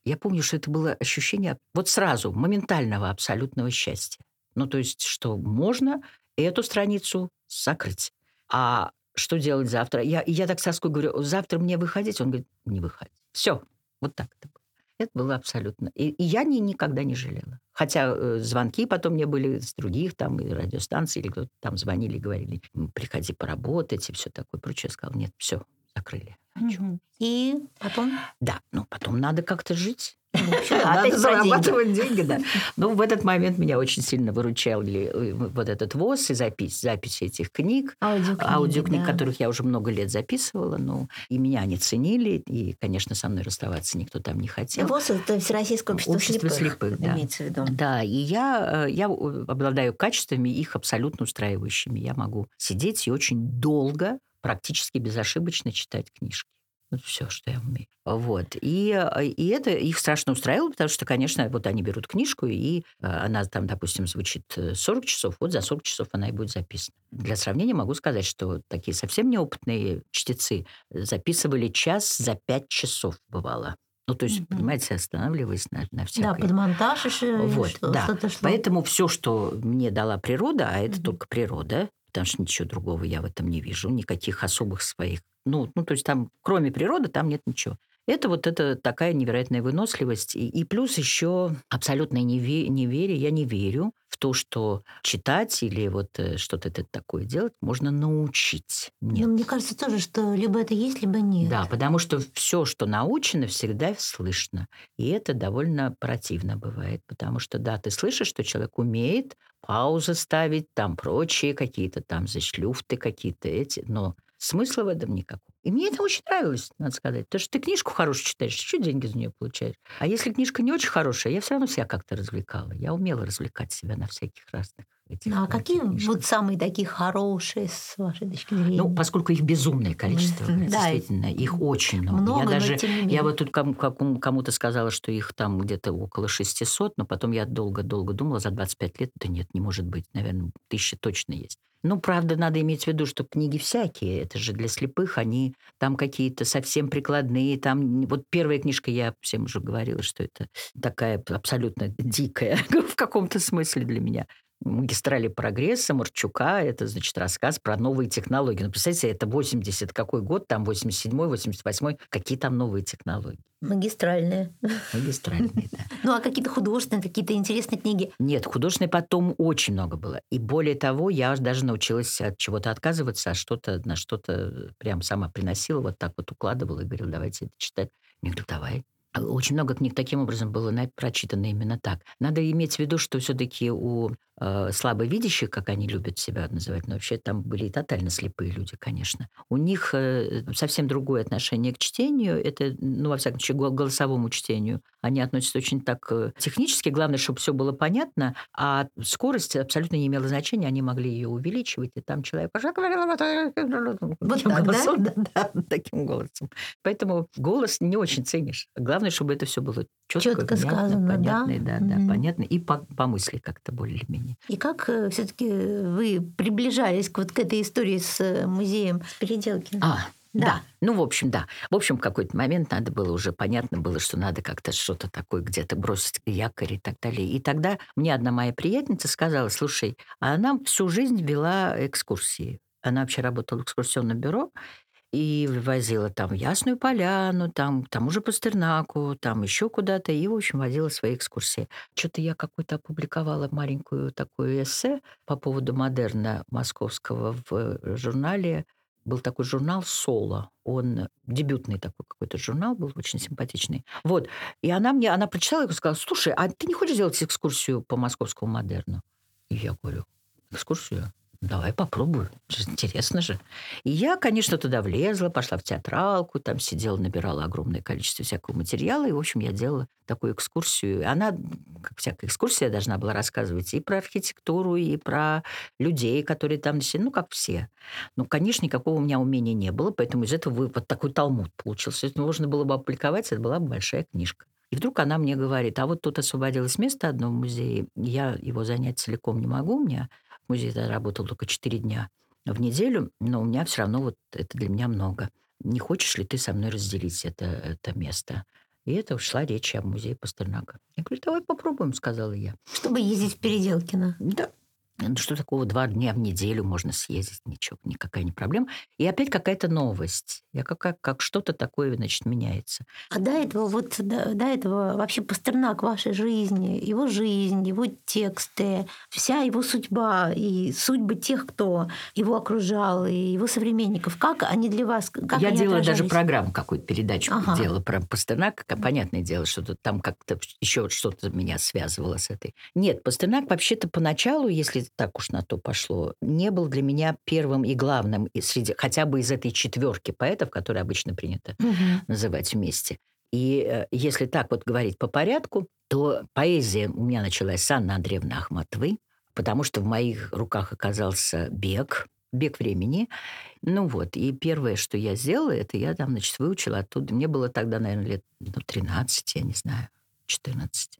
S4: Я помню, что это было ощущение вот сразу, моментального абсолютного счастья. Ну, то есть, что можно эту страницу закрыть. А что делать завтра? Я, я так с тоской говорю, завтра мне выходить? Он говорит, не выходить. Все, вот так это было. Это было абсолютно. И, и я ни, никогда не жалела. Хотя э, звонки потом мне были с других там и радиостанций, или кто-то там звонили и говорили, «М, приходи поработать и все такое прочее. Я сказала, нет, все, закрыли. Хочу.
S6: И потом...
S4: Да, но потом надо как-то жить. Надо
S6: Опять про
S4: зарабатывать деньги, да. Ну, в этот момент меня очень сильно выручали э, вот этот ВОЗ и запись, записи этих книг,
S6: Аудиокниги,
S4: аудиокниг,
S6: да.
S4: которых я уже много лет записывала. Ну, и меня они ценили, и, конечно, со мной расставаться никто там не хотел.
S6: ВОЗ – это Всероссийское общество,
S4: Общество
S6: слепых,
S4: слепых, да.
S6: имеется в виду.
S4: Да, и я, э, я обладаю качествами их абсолютно устраивающими. Я могу сидеть и очень долго, практически безошибочно читать книжки. Вот все, что я умею. Вот. И, э, и это их страшно устраивало, потому что, конечно, вот они берут книжку, и э, она там, допустим, звучит э, 40 часов, вот за 40 часов она и будет записана. Для сравнения могу сказать, что такие совсем неопытные чтецы записывали час за 5 часов, бывало. Ну, то есть,
S6: Мгм.
S4: понимаете, останавливаясь на, на
S6: Да,
S4: всякой...
S6: под монтаж еще
S4: Вот,
S6: что-
S4: да.
S6: что-то шло.
S4: Поэтому все, что мне дала природа, а это
S6: Мгм.
S4: только природа, потому что ничего другого я в этом не вижу, никаких особых своих. Ну, ну то есть там, кроме природы, там нет ничего. Это вот это такая невероятная выносливость. И, и плюс еще абсолютное неве- неверие. Я не верю в то, что читать или вот э, что-то это такое делать можно научить. Нет.
S6: Ну, мне кажется тоже, что либо это есть, либо нет.
S4: Да, потому что все, что научено, всегда слышно. И это довольно противно бывает, потому что, да, ты слышишь, что человек умеет паузы ставить, там прочие какие-то там зашлюфты какие-то эти, но смысла в этом никакого. И мне это очень нравилось, надо сказать. Потому что ты книжку хорошую читаешь, еще деньги за нее получаешь. А если книжка не очень хорошая, я все равно себя как-то развлекала. Я умела развлекать себя на всяких разных
S6: а
S4: этих
S6: какие
S4: книжках.
S6: вот самые такие хорошие, с вашей точки зрения?
S4: Ну, поскольку их безумное количество.
S6: Да,
S4: действительно, их очень много.
S6: много,
S4: я даже, я вот тут кому- кому-то сказала, что их там где-то около 600, но потом я долго-долго думала, за 25 лет, да нет, не может быть, наверное, тысяча точно есть. Ну, правда, надо иметь в виду, что книги всякие, это же для слепых, они там какие-то совсем прикладные, там, вот первая книжка, я всем уже говорила, что это такая абсолютно дикая в каком-то смысле для меня. Магистрали прогресса Марчука, это, значит, рассказ про новые технологии. Ну, представьте, это 80 какой год, там 87-й, 88-й, какие там новые технологии?
S6: Магистральные.
S4: Магистральные, да.
S6: Ну, а какие-то художественные, какие-то интересные книги?
S4: Нет, художественной потом очень много было. И более того, я даже научилась от чего-то отказываться, а что-то на что-то прям сама приносила, вот так вот укладывала и говорила, давайте это читать. Я говорю, давай. Очень много книг таким образом было прочитано именно так. Надо иметь в виду, что все-таки у э, слабовидящих, как они любят себя называть, но вообще там были и тотально слепые люди, конечно. У них э, совсем другое отношение к чтению. Это, ну, во всяком случае, гол- голосовому чтению. Они относятся очень так э, технически. Главное, чтобы все было понятно, а скорость абсолютно не имела значения. Они могли ее увеличивать, и там человек вот
S6: Вот так, да?
S4: таким голосом. Поэтому голос не очень ценишь. Главное, чтобы это все было четко,
S6: Чётко сказано, да?
S4: понятно, да, да,
S6: Мгм.
S4: понятно, и по, по мысли как-то более-менее.
S6: И как все-таки вы приближались к вот к этой истории с музеем Переделкина?
S4: А,
S6: Да.
S4: да. Ну, в общем, да. В общем, в какой-то момент надо было уже, понятно было, что надо как-то что-то такое где-то бросить якорь и так далее. И тогда мне одна моя приятельница сказала, слушай, а она всю жизнь вела экскурсии. Она вообще работала в экскурсионном бюро, и возила там в Ясную Поляну, там к тому же Пастернаку, там еще куда-то, и, в общем, водила свои экскурсии. Что-то я какую-то опубликовала маленькую такую эссе по поводу модерна московского в э, журнале. Был такой журнал «Соло». Он дебютный такой какой-то журнал был, очень симпатичный. Вот. И она мне, она прочитала и сказала, слушай, а ты не хочешь сделать экскурсию по московскому модерну? И я говорю, экскурсию? Давай попробую. Это Интересно же. И я, конечно, туда влезла, пошла в театралку, там сидела, набирала огромное количество всякого материала. И, в общем, я делала такую экскурсию. Она, как всякая экскурсия, должна была рассказывать и про архитектуру, и про людей, которые там населены, ну, как все. Ну, конечно, никакого у меня умения не было, поэтому из этого вот такой талмуд получился. Если можно было бы опубликовать, это была бы большая книжка. И вдруг она мне говорит, а вот тут освободилось место одно в музее, я его занять целиком не могу, у меня музей тогда работал только 4 дня в неделю, но у меня все равно вот это для меня много. Не хочешь ли ты со мной разделить это, это место? И это шла речь о музее Пастернака. Я говорю, давай попробуем, сказала я.
S6: Чтобы ездить в Переделкино.
S4: Да. Ну, Что такого два дня в неделю можно съездить, ничего, никакая не проблема. И опять какая-то новость. Я как, как, как что-то такое, значит, меняется.
S6: А до этого, вот до, до этого вообще Пастернак вашей жизни, его жизнь, его тексты, вся его судьба и судьбы тех, кто его окружал, и его современников, как они для вас, как
S4: Я
S6: они
S4: делала даже
S6: отражались?
S4: программу какую-то, передачу
S6: Ага.
S4: делала про Пастернака. Понятное дело, что тут там как-то еще что-то меня связывало с этой. Нет, Пастернак вообще-то поначалу, если так уж на то пошло, не был для меня первым и главным среди, хотя бы из этой четверки поэтов, которые обычно принято
S6: Мгм.
S4: называть вместе. И э, если так вот говорить по порядку, то поэзия у меня началась с Анны Андреевны Ахматовой, потому что в моих руках оказался бег, бег времени. Ну вот, и первое, что я сделала, это я там, значит, выучила оттуда. Мне было тогда, наверное, лет ну, 13, я не знаю, 14.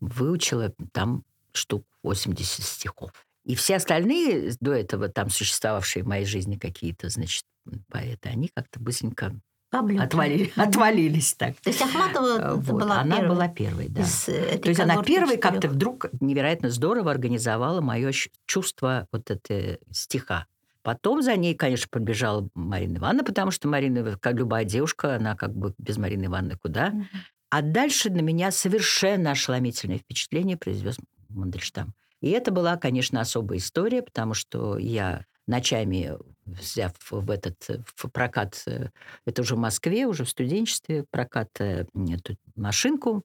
S4: Выучила там штук 80 стихов. И все остальные до этого там существовавшие в моей жизни какие-то, значит, поэты, они как-то быстренько отвали- отвалились так.
S6: То есть Ахматова
S4: Вот,
S6: была
S4: она
S6: первой
S4: была первой, да.
S6: из этой
S4: То есть она первой как-то вдруг невероятно здорово организовала мое чувство вот это стиха. Потом за ней, конечно, побежала Марина Ивановна, потому что Марина, как любая девушка, она как бы без Марины Ивановны куда.
S6: Мгм.
S4: А дальше на меня совершенно ошеломительное впечатление произвез Мандельштам. И это была, конечно, особая история, потому что я ночами, взяв в этот в прокат, э, это уже в Москве, уже в студенчестве, прокат э, эту машинку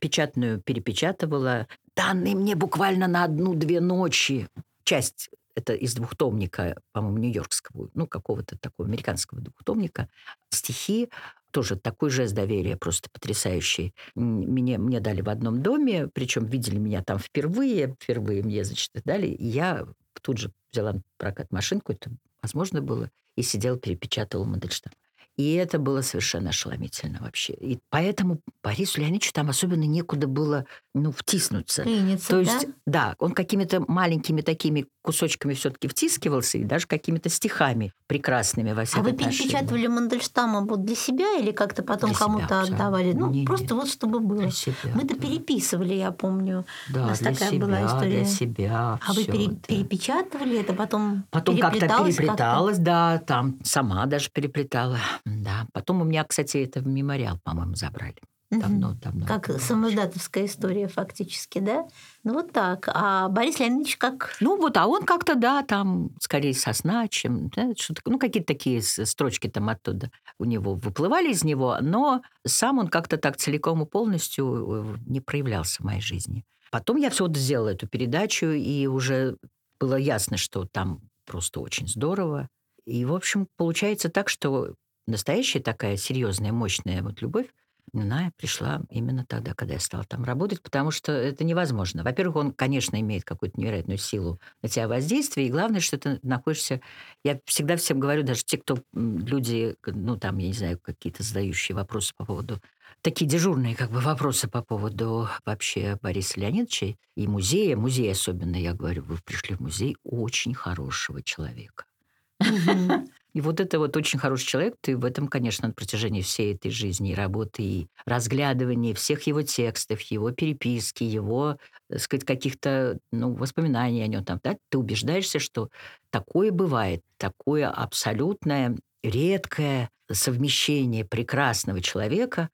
S4: печатную перепечатывала, данные мне буквально на одну-две ночи. Часть это из двухтомника, по-моему, нью-йоркского, ну, какого-то такого американского двухтомника, стихи, тоже такой жест доверия, просто потрясающий. Мне, мне дали в одном доме, причем видели меня там впервые, впервые мне, значит, дали, и я тут же взяла прокат машинку, это возможно было, и сидела, перепечатывала Мандельштам. И это было совершенно ошеломительно вообще. И поэтому Борису Леонидовичу там особенно некуда было ну, втиснуться.
S6: Клинится,
S4: То есть,
S6: да?
S4: да, он какими-то маленькими такими кусочками все-таки втискивался, и даже какими-то стихами прекрасными во всех
S6: А вы перепечатывали Мандельштама вот для себя или как-то потом кому-то отдавали? Ну,
S4: Не-не.
S6: просто вот чтобы было.
S4: Себя,
S6: Мы-то
S4: да.
S6: переписывали, я помню.
S4: Да,
S6: У нас
S4: для
S6: такая
S4: себя,
S6: была история.
S4: для себя.
S6: А вы пере-
S4: это.
S6: перепечатывали это, потом
S4: Потом как-то
S6: переплеталось
S4: переплеталась, да, там сама даже переплетала. Да. Потом у меня, кстати, это в мемориал, по-моему, забрали. Давно, давно.
S6: Как
S4: было.
S6: самоздатовская история фактически, да? Ну вот так. А Борис Леонидович как...
S4: Ну вот, а он как-то, да, там скорее сосна, чем... да, что-то- ну, какие-то такие строчки там оттуда у него выплывали из него, но сам он как-то так целиком и полностью э, не проявлялся в моей жизни. Потом я все сделала эту передачу, и уже было ясно, что там просто очень здорово. И, в общем, получается так, что настоящая такая серьезная, мощная вот любовь, она пришла именно тогда, когда я стала там работать, потому что это невозможно. Во-первых, он, конечно, имеет какую-то невероятную силу на тебя воздействия, и главное, что ты находишься... Я всегда всем говорю, даже те, кто люди, ну, там, я не знаю, какие-то задающие вопросы по поводу... Такие дежурные как бы вопросы по поводу вообще Бориса Леонидовича и музея. Музей особенно, я говорю, вы пришли в музей очень хорошего человека. И вот это вот очень хороший человек, ты в этом, конечно, на протяжении всей этой жизни и работы, и разглядывания всех его текстов, его переписки, его, так сказать, каких-то ну, воспоминаний о нем, там, да, ты убеждаешься, что такое бывает, такое абсолютное, редкое совмещение прекрасного человека,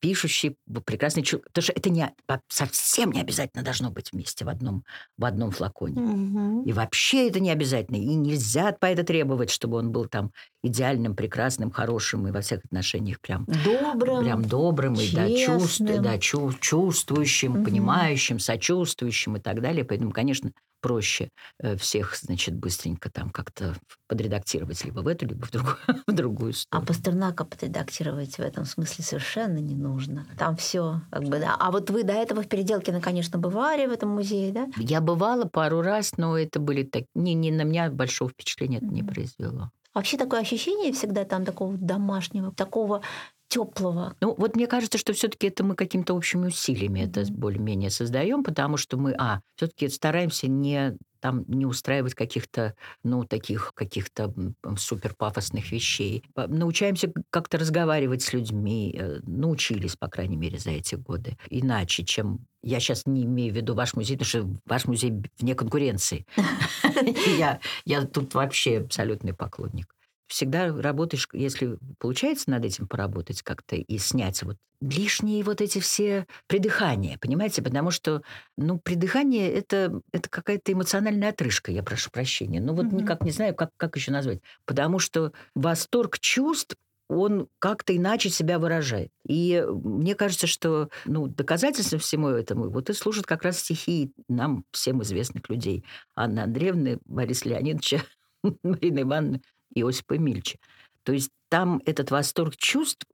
S4: пишущий прекрасный человек. Потому что это не, совсем не обязательно должно быть вместе в одном, в одном флаконе.
S6: Мгм.
S4: И вообще это не обязательно. И нельзя от поэта требовать, чтобы он был там идеальным, прекрасным, хорошим и во всех отношениях прям,
S6: Добрым.
S4: прям добрым и да, чувств-
S6: честным.
S4: да, чу- чувствующим,
S6: Мгм.
S4: понимающим, сочувствующим и так далее. Поэтому, конечно, проще э, всех, значит, быстренько там как-то подредактировать либо в эту, либо в другую, в другую
S6: А
S4: сторону.
S6: Пастернака подредактировать в этом смысле совершенно не нужно. Там все как бы, да. А вот вы до этого в Переделкино, конечно, бывали в этом музее, да?
S4: Я бывала пару раз, но это были так... Не, не на меня большого впечатления это не произвело.
S6: Вообще такое ощущение всегда там такого домашнего, такого теплого.
S4: Ну, вот мне кажется, что все-таки это мы какими-то общими усилиями это
S6: Мгм.
S4: более-менее создаем, потому что мы, а, все-таки стараемся не там не устраивать каких-то, ну, таких каких-то супер пафосных вещей. Научаемся как-то разговаривать с людьми, э, научились, по крайней мере, за эти годы. Иначе, чем Я сейчас не имею в виду ваш музей, потому что ваш музей вне конкуренции. Я тут вообще абсолютный поклонник. Всегда работаешь, если получается над этим поработать как-то и снять вот лишние вот эти все придыхания, понимаете? Потому что, ну, придыхание это, это какая-то эмоциональная отрыжка, я прошу прощения. Ну, вот
S6: Мгм.
S4: никак не знаю, как, как еще назвать. Потому что восторг чувств он как-то иначе себя выражает. И мне кажется, что ну, доказательством всему этому вот и служат как раз стихи нам всем известных людей. Анны Андреевны, Бориса Леонидовича, Марины Ивановны, Иосипа Мильча. То есть там этот восторг чувств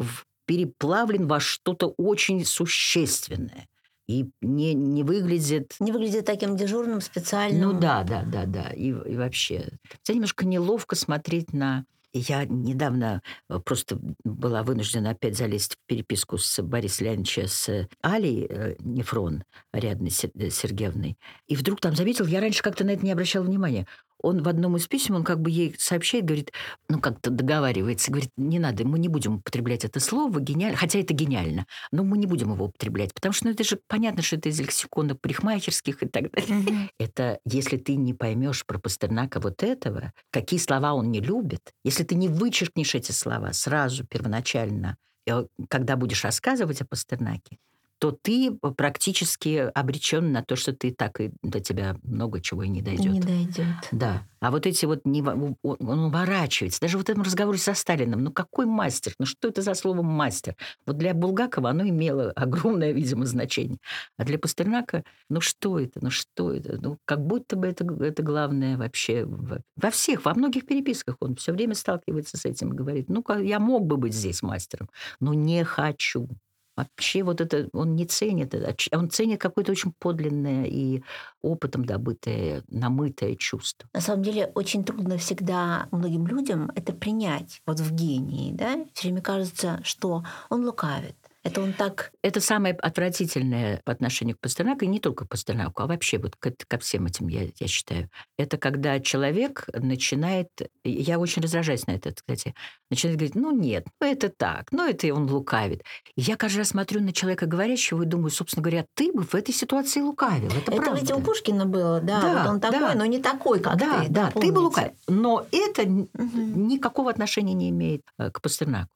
S4: переплавлен во что-то очень существенное. И не, не выглядит
S6: Не выглядит таким дежурным, специальным.
S4: ну да, да, да, да. И, и вообще. Хотя немножко неловко смотреть на... Я недавно э, просто была вынуждена опять залезть в переписку с Борисом Леонидовичем, с Алей э, Нефрон, Сер- э, Сергеевной. И вдруг там заметил, я раньше как-то на это не обращала внимания. Он в одном из писем, он как бы ей сообщает, говорит, ну как-то договаривается, говорит, не надо, мы не будем употреблять это слово, гениально, хотя это гениально, но мы не будем его употреблять, потому что ну, это же понятно, что это из лексикона парикмахерских и так далее.
S6: Мгм.
S4: Это если ты не поймешь про Пастернака вот этого, какие слова он не любит, если ты не вычеркнешь эти слова сразу, первоначально, э, когда будешь рассказывать о Пастернаке, то ты практически обречен на то, что ты так и до тебя много чего и не дойдет.
S6: не дойдет.
S4: Да. А вот эти вот, не, он он уворачивается. Даже вот в этом разговоре со Сталиным. Ну какой мастер? Ну что это за слово мастер? Вот для Булгакова оно имело огромное, видимо, значение. А для Пастернака, ну что это? Ну что это? Ну как будто бы это, это главное вообще. Во, во всех, во многих переписках он все время сталкивается с этим и говорит, ну я мог бы быть здесь мастером, но не хочу. Вообще вот это он не ценит, а он ценит какое-то очень подлинное и опытом добытое, намытое чувство.
S6: На самом деле очень трудно всегда многим людям это принять. Вот в гении, да, все время кажется, что он лукавит. Это он так...
S4: Это самое отвратительное по отношению к Пастернаку, и не только к Пастернаку, а вообще вот ко, ко всем этим, я, я считаю. Это когда человек начинает... Я очень раздражаюсь на это, кстати. Начинает говорить, ну нет, ну это так, ну это он лукавит. И я каждый раз смотрю на человека говорящего и думаю, собственно говоря, ты бы в этой ситуации лукавил. Это,
S6: Это,
S4: правда.
S6: ведь у Пушкина было, да,
S4: Да,
S6: вот он такой,
S4: да.
S6: но не такой, как
S4: да,
S6: ты.
S4: да, ты бы лукавил. Но это
S6: Мгм.
S4: никакого отношения не имеет э, к Пастернаку.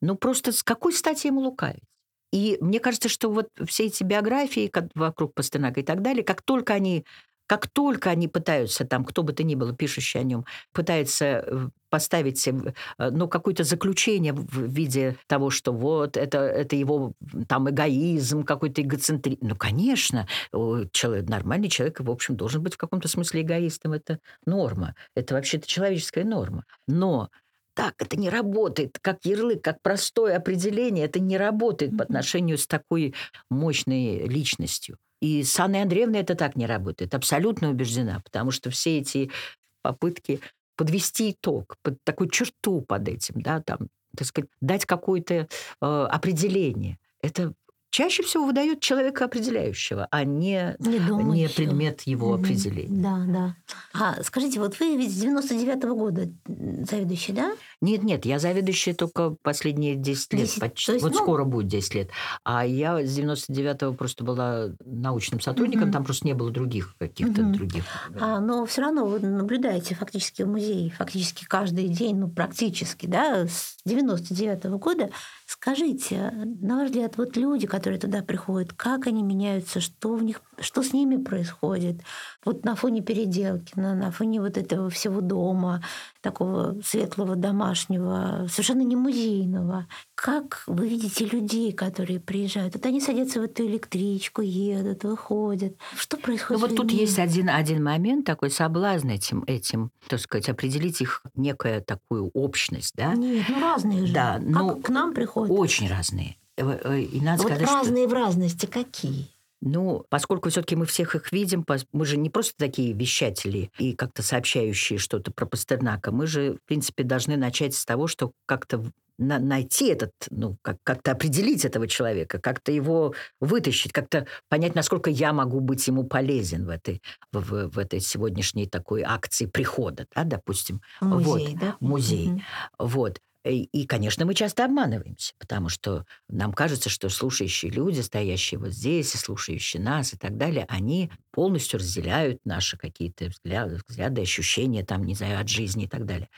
S4: Ну, просто с какой стати ему лукавить? И мне кажется, что вот все эти биографии вокруг Пастернака и так далее, как только они как только они пытаются, там, кто бы то ни было, пишущий о нем, пытается э, поставить э, ну, какое-то заключение в виде того, что вот это, это его там эгоизм, какой-то эгоцентризм. Ну, конечно, человек, нормальный человек, в общем, должен быть в каком-то смысле эгоистом. Это норма. Это вообще-то человеческая норма. Но так это не работает. Как ярлык, как простое определение, это не работает по отношению с такой мощной личностью. И с Анной Андреевной это так не работает. Абсолютно убеждена, потому что все эти попытки подвести итог, под такую черту под этим, да, там, так сказать, дать какое-то э, определение, это чаще всего выдает человека определяющего, а не,
S6: Не
S4: не предмет его
S6: Мгм.
S4: определения.
S6: Да, да. А скажите, вот вы ведь с 99-го года м, заведующий, да?
S4: Нет, нет, я заведующая только последние 10 лет.
S6: 10,
S4: почти.
S6: есть,
S4: вот
S6: ну-
S4: скоро будет 10 лет. А я с 99-го просто была научным сотрудником,
S6: Мгм.
S4: там просто не было других каких-то
S6: Мгм.
S4: других.
S6: А, но все равно вы наблюдаете фактически в музее, фактически каждый день, ну практически, да, с 99 года. Скажите, на ваш взгляд, вот люди, которые туда приходят, как они меняются, что в них, что с ними происходит? Вот на фоне переделки, на, на фоне вот этого всего дома, такого светлого, домашнего, совершенно не музейного. Как вы видите людей, которые приезжают? Вот они садятся в эту электричку, едут, выходят. Что
S4: Ну
S6: происходит?
S4: вот
S6: с
S4: тут есть один, один момент, такой соблазн этим, этим, так сказать, определить их некая такую общность, да?
S6: Нет, ну разные же.
S4: Да,
S6: Как
S4: ну,
S6: к нам приходят?
S4: Очень разные. Э, э, И надо
S6: вот
S4: сказать, что...
S6: разные в разности какие?
S4: Ну, поскольку все-таки мы всех их видим, мы же не просто такие вещатели и как-то сообщающие что-то про Пастернака, мы же, в принципе, должны начать с того, что как-то на- найти этот, ну, как- как-то определить этого человека, как-то его вытащить, как-то понять, насколько я могу быть ему полезен в этой, в, в- этой сегодняшней такой акции прихода, да, допустим.
S6: Музей, да?
S4: музей.
S6: Мгм.
S4: Вот. И, конечно, мы часто обманываемся, потому что нам кажется, что слушающие люди, стоящие вот здесь и слушающие нас и так далее, они полностью разделяют наши какие-то взгляды, взгляды, ощущения, там, не знаю, от жизни и так далее.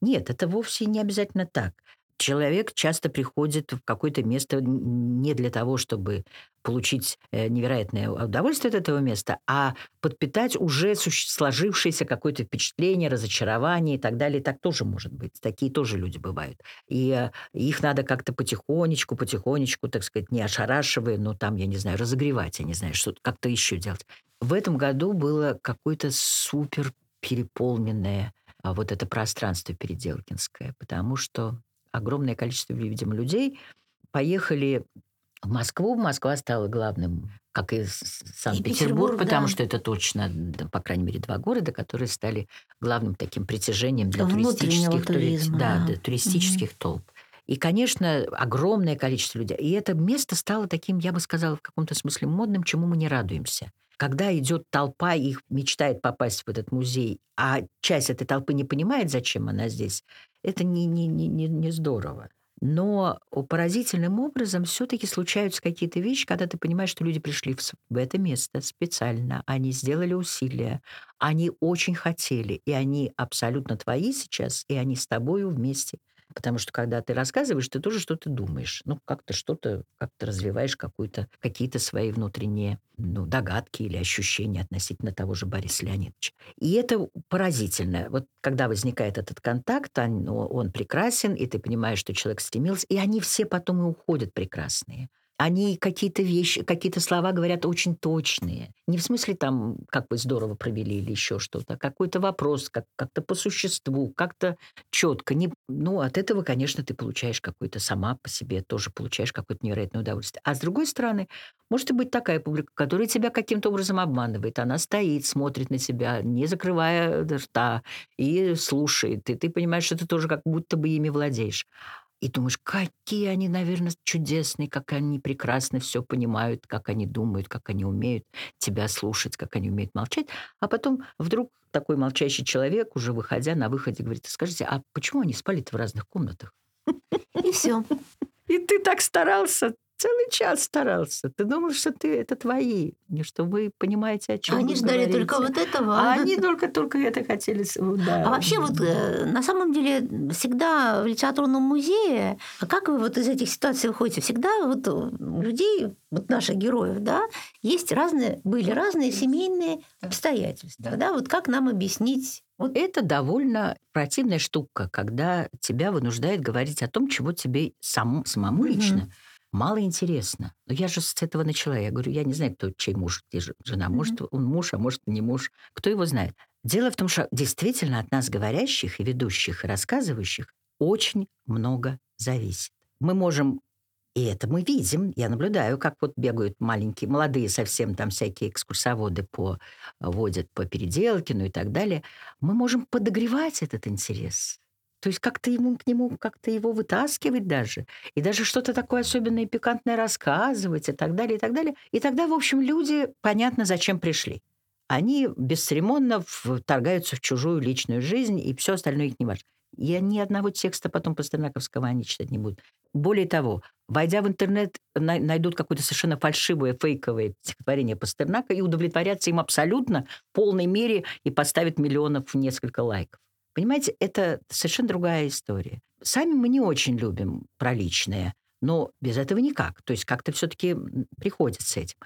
S4: Нет, это вовсе не обязательно так человек часто приходит в какое-то место не для того, чтобы получить э, невероятное удовольствие от этого места, а подпитать уже сложившееся какое-то впечатление, разочарование и так далее. Так тоже может быть. Такие тоже люди бывают. И э, их надо как-то потихонечку, потихонечку, так сказать, не ошарашивая, но там, я не знаю, разогревать, я не знаю, что-то как-то еще делать. В этом году было какое-то супер переполненное а, вот это пространство переделкинское, потому что огромное количество, видимо, людей поехали в Москву. Москва стала главным, как и Санкт-Петербург, потому да. что это точно, по крайней мере, два города, которые стали главным таким притяжением для туристических, туризма, да, да. Для туристических угу. толп. И, конечно, огромное количество людей. И это место стало таким, я бы сказала, в каком-то смысле модным, чему мы не радуемся. Когда идет толпа и мечтает попасть в этот музей, а часть этой толпы не понимает, зачем она здесь, это не, не, не, не, не здорово. Но поразительным образом все-таки случаются какие-то вещи, когда ты понимаешь, что люди пришли в, это место специально, они сделали усилия, они очень хотели, и они абсолютно твои сейчас, и они с тобою вместе Потому что когда ты рассказываешь, ты тоже что-то думаешь. Ну, как-то что-то, как-то развиваешь какую-то, какие-то свои внутренние ну, догадки или ощущения относительно того же Бориса Леонидовича. И это поразительно. Вот когда возникает этот контакт, он, он прекрасен, и ты понимаешь, что человек стремился, и они все потом и уходят прекрасные они какие-то вещи, какие-то слова говорят очень точные. Не в смысле там, как вы здорово провели или еще что-то, а какой-то вопрос, как, как-то по существу, как-то четко. Не, ну, от этого, конечно, ты получаешь какой-то сама по себе, тоже получаешь какое-то невероятное удовольствие. А с другой стороны, может быть такая публика, которая тебя каким-то образом обманывает. Она стоит, смотрит на тебя, не закрывая рта, и слушает. И ты понимаешь, что ты тоже как будто бы ими владеешь. И думаешь, какие они, наверное, чудесные, как они прекрасно все понимают, как они думают, как они умеют тебя слушать, как они умеют молчать. А потом вдруг такой молчащий человек, уже выходя на выходе, говорит, скажите, а почему они спали в разных комнатах?
S6: И все.
S4: И ты так старался, целый час старался. Ты думал, что ты это твои, что вы понимаете, о чем
S6: Они ждали
S4: говорите.
S6: только вот этого.
S4: А они только-только это хотели. Да.
S6: А вообще вот э, на самом деле всегда в литературном музее, а как вы вот из этих ситуаций выходите? Всегда вот у людей, вот наших героев, да, есть разные, были разные семейные обстоятельства. Да. да, вот как нам объяснить
S4: вот это довольно противная штука, когда тебя вынуждает говорить о том, чего тебе сам, самому лично мало интересно. Но я же с этого начала. Я говорю, я не знаю, кто чей муж, где жена. Может, mm-hmm. он муж, а может, не муж. Кто его знает? Дело в том, что действительно от нас говорящих и ведущих, и рассказывающих очень много зависит. Мы можем и это мы видим. Я наблюдаю, как вот бегают маленькие, молодые совсем там всякие экскурсоводы по, водят по Переделкину и так далее. Мы можем подогревать этот интерес. То есть как-то ему к нему как-то его вытаскивать даже. И даже что-то такое особенное и пикантное рассказывать и так далее, и так далее. И тогда, в общем, люди понятно, зачем пришли. Они бесцеремонно вторгаются в чужую личную жизнь, и все остальное их не важно. И ни одного текста потом Пастернаковского они читать не будут. Более того, войдя в интернет, найдут какое-то совершенно фальшивое, фейковое стихотворение Пастернака и удовлетворятся им абсолютно в полной мере и поставят миллионов несколько лайков. Понимаете, это совершенно другая история. Сами мы не очень любим про личное, но без этого никак. То есть как-то все-таки приходится этим.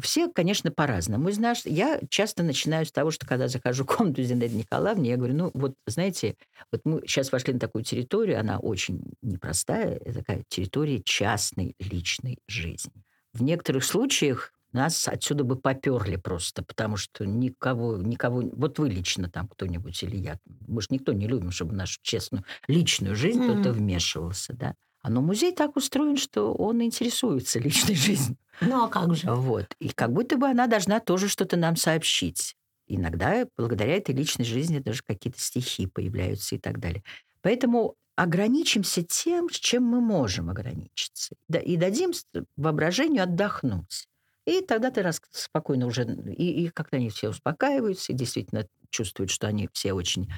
S4: Все, конечно, по-разному. Из нас, я часто начинаю с того, что когда захожу в комнату Зинаиды Николаевны, я говорю, ну вот, знаете, вот мы сейчас вошли на такую территорию, она очень непростая, такая территория частной личной жизни. В некоторых случаях нас отсюда бы поперли просто, потому что никого, никого... Вот вы лично там кто-нибудь или я. Мы же никто не любим, чтобы нашу честную личную жизнь mm-hmm. кто-то вмешивался, да. А но музей так устроен, что он интересуется личной жизнью.
S6: Ну а как же?
S4: Вот. И как будто бы она должна тоже что-то нам сообщить. Иногда благодаря этой личной жизни даже какие-то стихи появляются и так далее. Поэтому ограничимся тем, с чем мы можем ограничиться. И дадим воображению отдохнуть. И тогда ты раз спокойно уже... И, и как-то они все успокаиваются, и действительно чувствуют, что они все очень,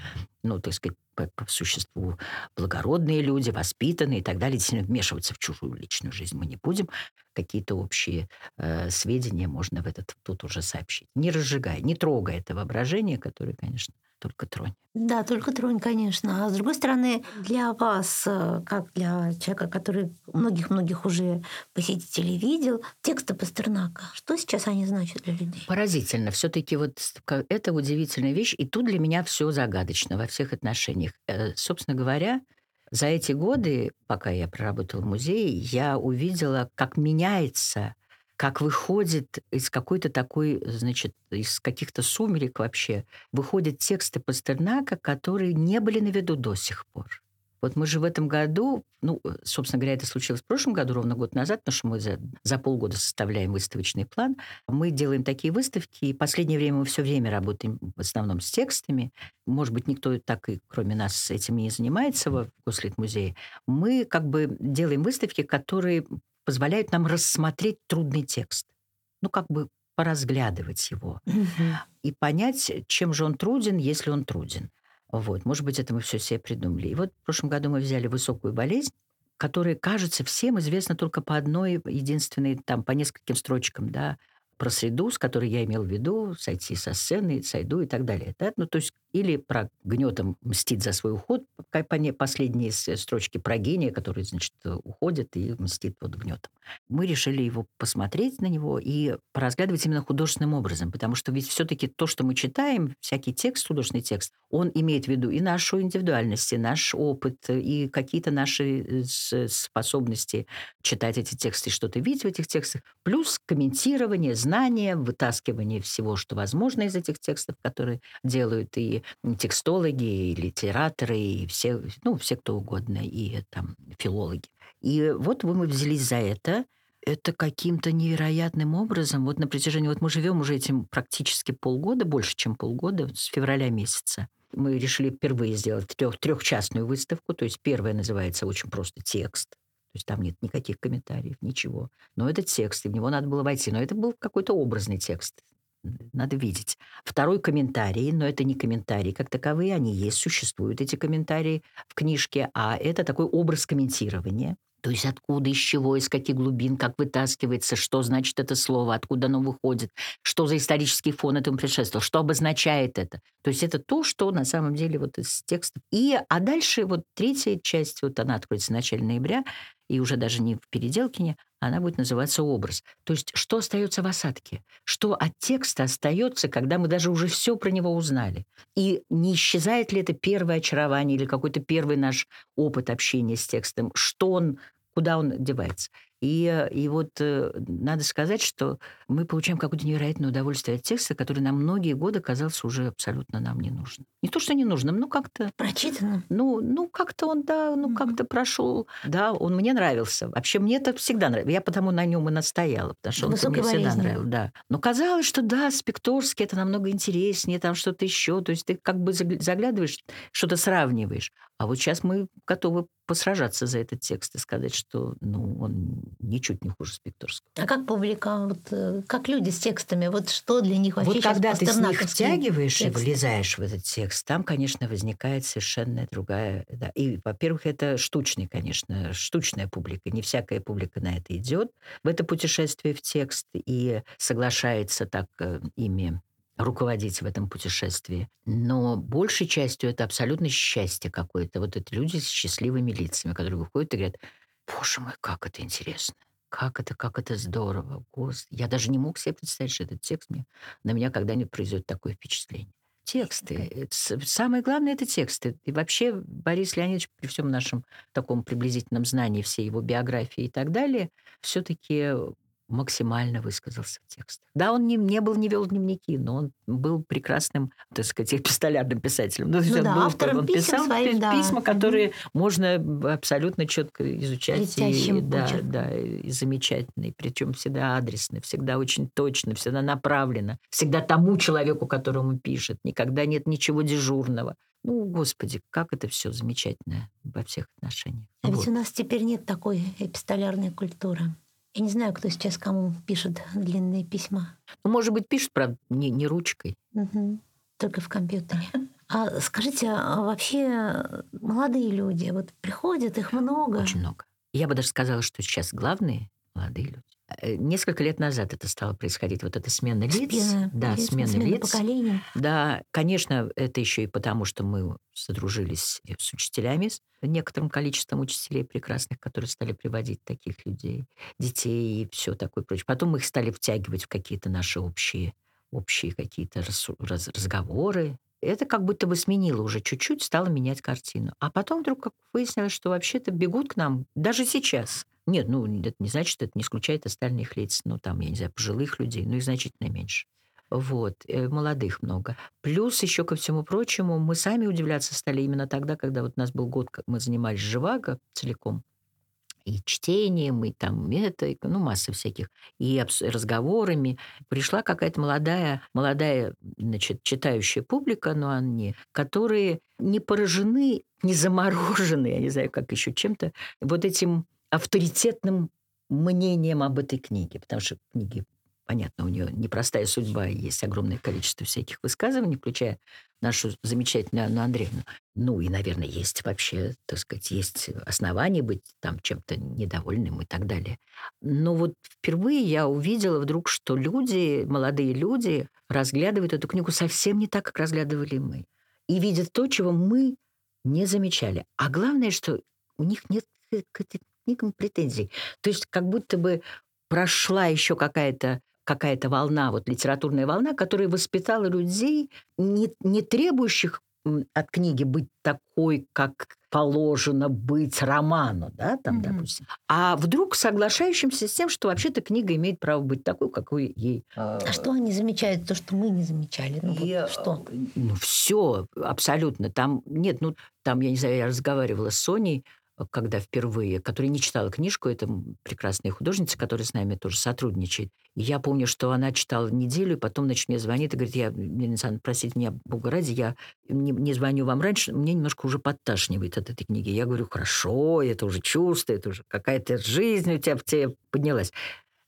S4: ну, так сказать, по, по существу благородные люди, воспитанные и так далее. Действительно, вмешиваться в чужую личную жизнь мы не будем. Какие-то общие э, сведения можно в этот тут уже сообщить. Не разжигая, не трогая это воображение, которое, конечно, только тронь.
S6: Да, только тронь, конечно. А с другой стороны, для вас, э, как для человека, который многих-многих уже посетителей видел, тексты Пастернака, что сейчас они значат для людей?
S4: Поразительно. все таки вот это удивительная вещь, и тут для меня все загадочно во всех отношениях. Э, собственно говоря, за эти годы, пока я проработала в музее, я увидела, как меняется как выходит из какой-то такой, значит, из каких-то сумерек вообще, выходят тексты Пастернака, которые не были на виду до сих пор. Вот мы же в этом году, ну, собственно говоря, это случилось в прошлом году, ровно год назад, потому что мы за, за полгода составляем выставочный план. Мы делаем такие выставки, и в последнее время мы все время работаем в основном с текстами. Может быть, никто так и кроме нас этим не занимается в Гослит-музее. Мы как бы делаем выставки, которые позволяют нам рассмотреть трудный текст. Ну, как бы поразглядывать его и понять, чем же он труден, если он труден. Вот, может быть, это мы все себе придумали. И вот в прошлом году мы взяли высокую болезнь, которая, кажется, всем известна только по одной единственной, там, по нескольким строчкам, да, про среду, с которой я имел в виду, сойти со сцены, сойду и так далее. Да? Ну, то есть или про гнетом мстит за свой уход, последние строчки про гения, который, значит, уходит и мстит вот гнетом. Мы решили его посмотреть на него и поразглядывать именно художественным образом, потому что ведь все-таки то, что мы читаем, всякий текст, художественный текст, он имеет в виду и нашу индивидуальность, и наш опыт, и какие-то наши э, способности читать эти тексты, что-то видеть в этих текстах, плюс комментирование, знание, вытаскивание всего, что возможно из этих текстов, которые делают и текстологи, и литераторы, и все, ну, все кто угодно, и там филологи. И вот мы взялись за это. Это каким-то невероятным образом, вот на протяжении, вот мы живем уже этим практически полгода, больше, чем полгода, с февраля месяца. Мы решили впервые сделать трех, трехчастную выставку, то есть первая называется очень просто «Текст», то есть там нет никаких комментариев, ничего. Но это текст, и в него надо было войти. Но это был какой-то образный текст надо видеть. Второй комментарий, но это не комментарии как таковые, они есть, существуют эти комментарии в книжке, а это такой образ комментирования. То есть откуда, из чего, из каких глубин, как вытаскивается, что значит это слово, откуда оно выходит, что за исторический фон этому предшествовал, что обозначает это. То есть это то, что на самом деле вот из текста. И, а дальше вот третья часть, вот она откроется в начале ноября, и уже даже не в Переделкине, она будет называться образ. То есть что остается в осадке? Что от текста остается, когда мы даже уже все про него узнали? И не исчезает ли это первое очарование или какой-то первый наш опыт общения с текстом? Что он, куда он девается? И, и вот э, надо сказать, что мы получаем какое-то невероятное удовольствие от текста, который на многие годы казался уже абсолютно нам не нужен. Не то, что не нужным, но как-то...
S6: Прочитанным?
S4: Ну, ну как-то он, да, ну mm-hmm. как-то прошел. Да, он мне нравился. Вообще мне это всегда нравилось. Я потому на нем и настояла, потому что он мне всегда нравился. Да. Но казалось, что да, Спекторский это намного интереснее, там что-то еще. То есть ты как бы заглядываешь, что-то сравниваешь. А вот сейчас мы готовы посражаться за этот текст и сказать, что ну, он ничуть не хуже Спекторского.
S6: А как публика, вот, э, как люди с текстами, вот что для них вообще
S4: Вот когда ты с них втягиваешь тексты. и влезаешь в этот текст, там, конечно, возникает совершенно другая... Да. И, во-первых, это штучный, конечно, штучная публика. Не всякая публика на это идет, в это путешествие в текст и соглашается так э, ими руководить в этом путешествии. Но большей частью это абсолютно счастье какое-то. Вот это люди с счастливыми лицами, которые выходят и говорят, боже мой, как это интересно. Как это, как это здорово. Господи. Я даже не мог себе представить, что этот текст мне, на меня когда-нибудь произведет такое впечатление. Тексты. Самое главное — это тексты. И вообще Борис Леонидович, при всем нашем таком приблизительном знании всей его биографии и так далее, все-таки максимально высказался в текстах. Да, он не, не был, не вел дневники, но он был прекрасным, так сказать, эпистолярным писателем. Ну,
S6: ну да, был, автором
S4: он
S6: писем
S4: писал
S6: своим, да.
S4: письма, которые mm-hmm. можно абсолютно четко изучать.
S6: и,
S4: да, да, и замечательные, причем всегда адресны, всегда очень точно, всегда направлено, всегда тому человеку, которому пишет. Никогда нет ничего дежурного. Ну, господи, как это все замечательно во всех отношениях.
S6: А вот. ведь у нас теперь нет такой эпистолярной культуры. Я не знаю, кто сейчас кому пишет длинные письма.
S4: Ну, может быть, пишет, правда, не, не ручкой.
S6: Угу. Только в компьютере. А скажите, а вообще молодые люди, вот приходят, их много?
S4: Очень много. Я бы даже сказала, что сейчас главные молодые люди. Э, Несколько лет назад это стало происходить, вот эта смена лиц.
S6: Смена
S4: да,
S6: лиц,
S4: смена,
S6: смена
S4: лиц.
S6: поколений.
S4: Да, конечно, это еще и потому, что мы содружились с учителями, с некоторым количеством учителей прекрасных, которые стали приводить таких людей, детей и все такое прочее. Потом мы их стали втягивать в какие-то наши общие, общие какие-то рассу- раз- разговоры. Это как будто бы сменило уже чуть-чуть, стало менять картину. А потом вдруг как выяснилось, что вообще-то бегут к нам даже сейчас. Нет, ну, это не значит, что это не исключает остальных лиц. Ну, там, я не знаю, пожилых людей, но их значительно меньше. Вот, э, молодых много. Плюс еще ко всему прочему, мы сами удивляться стали именно тогда, когда вот у нас был год, как мы занимались живаго целиком, и чтением, и там это, и, ну, масса всяких, и разговорами. Пришла какая-то молодая, молодая, значит, читающая публика, но они, которые не поражены, не заморожены, я не знаю, как еще чем-то, вот этим авторитетным мнением об этой книге, потому что книги Понятно, у нее непростая судьба, и есть огромное количество всяких высказываний, включая нашу замечательную Анну Андреевну. Ну и, наверное, есть вообще, так сказать, есть основания быть там чем-то недовольным и так далее. Но вот впервые я увидела вдруг, что люди, молодые люди, разглядывают эту книгу совсем не так, как разглядывали мы. И видят то, чего мы не замечали. А главное, что у них нет к этим книгам претензий. То есть как будто бы прошла еще какая-то какая-то волна, вот литературная волна, которая воспитала людей, не, не требующих от книги быть такой, как положено быть роману, да, там,
S6: Мгм.
S4: допустим, а вдруг соглашающимся с тем, что вообще-то книга имеет право быть такой, какой ей.
S6: А что они замечают, то, что мы не замечали? Ну, вот
S4: И,
S6: что?
S4: э, Ну, все, абсолютно. Там нет, ну, там, я не знаю, я разговаривала с Соней, когда впервые, которая не читала книжку, это прекрасная художница, которая с нами тоже сотрудничает. И я помню, что она читала неделю, и потом, значит, мне звонит и говорит, я, Елена Александровна, простите меня, Бога ради, я не, не звоню вам раньше, мне немножко уже подташнивает от этой книги. Я говорю, хорошо, это уже чувство, это уже какая-то жизнь у тебя в тебе поднялась.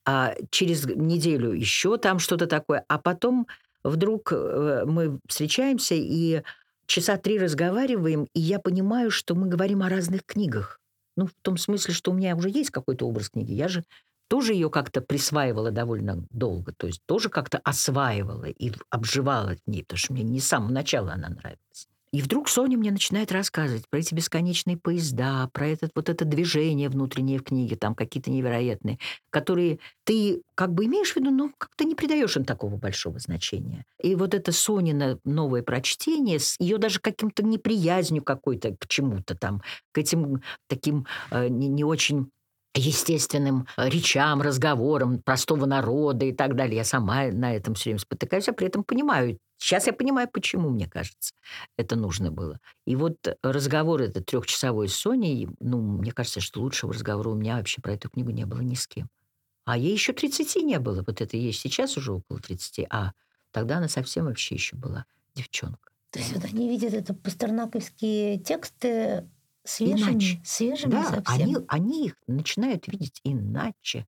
S4: А через неделю еще там что-то такое, а потом вдруг э, мы встречаемся и часа три разговариваем, и я понимаю, что мы говорим о разных книгах. Ну, в том смысле, что у меня уже есть какой-то образ книги. Я же тоже ее как-то присваивала довольно долго, то есть тоже как-то осваивала и обживала в ней, потому что мне не с самого начала она нравилась. И вдруг Соня мне начинает рассказывать про эти бесконечные поезда, про этот, вот это движение внутреннее в книге, там какие-то невероятные, которые ты как бы имеешь в виду, но как-то не придаешь им такого большого значения. И вот это Сонина новое прочтение, с ее даже каким-то неприязнью какой-то к чему-то там, к этим таким э, не, не очень естественным э, речам, разговорам простого народа и так далее. Я сама на этом все время спотыкаюсь, а при этом понимаю. Сейчас я понимаю, почему, мне кажется, это нужно было. И вот разговор этот трехчасовой с Соней, ну, мне кажется, что лучшего разговора у меня вообще про эту книгу не было ни с кем. А ей еще 30 не было. Вот это ей сейчас уже около 30, а тогда она совсем вообще еще была девчонка.
S6: То есть вот они видят это пастернаковские тексты свежими,
S4: Иначе.
S6: свежими
S4: Да,
S6: совсем.
S4: они, они их начинают видеть иначе.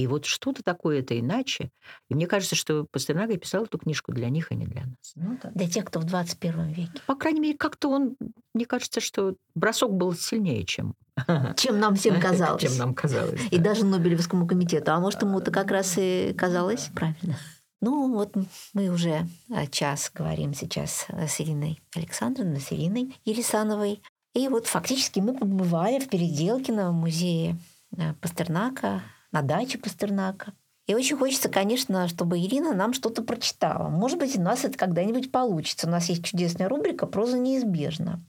S4: И вот что-то такое это иначе. И мне кажется, что Пастернак писал эту книжку для них, а не для нас. Ну, да.
S6: Для тех, кто в 21 веке.
S4: По крайней мере, как-то он, мне кажется, что бросок был сильнее, чем,
S6: Чем нам всем казалось.
S4: чем нам казалось.
S6: И
S4: да.
S6: даже Нобелевскому комитету. А может, ему-то как раз и казалось правильно. Ну, вот мы уже э, час говорим сейчас э, с Ириной Александровной, с Ириной Елисановой. И вот фактически мы побывали в Переделкино музее э, Пастернака, на даче Пастернака. И очень хочется, конечно, чтобы Ирина нам что-то прочитала. Может быть, у нас это когда-нибудь получится. У нас есть чудесная рубрика «Проза неизбежна».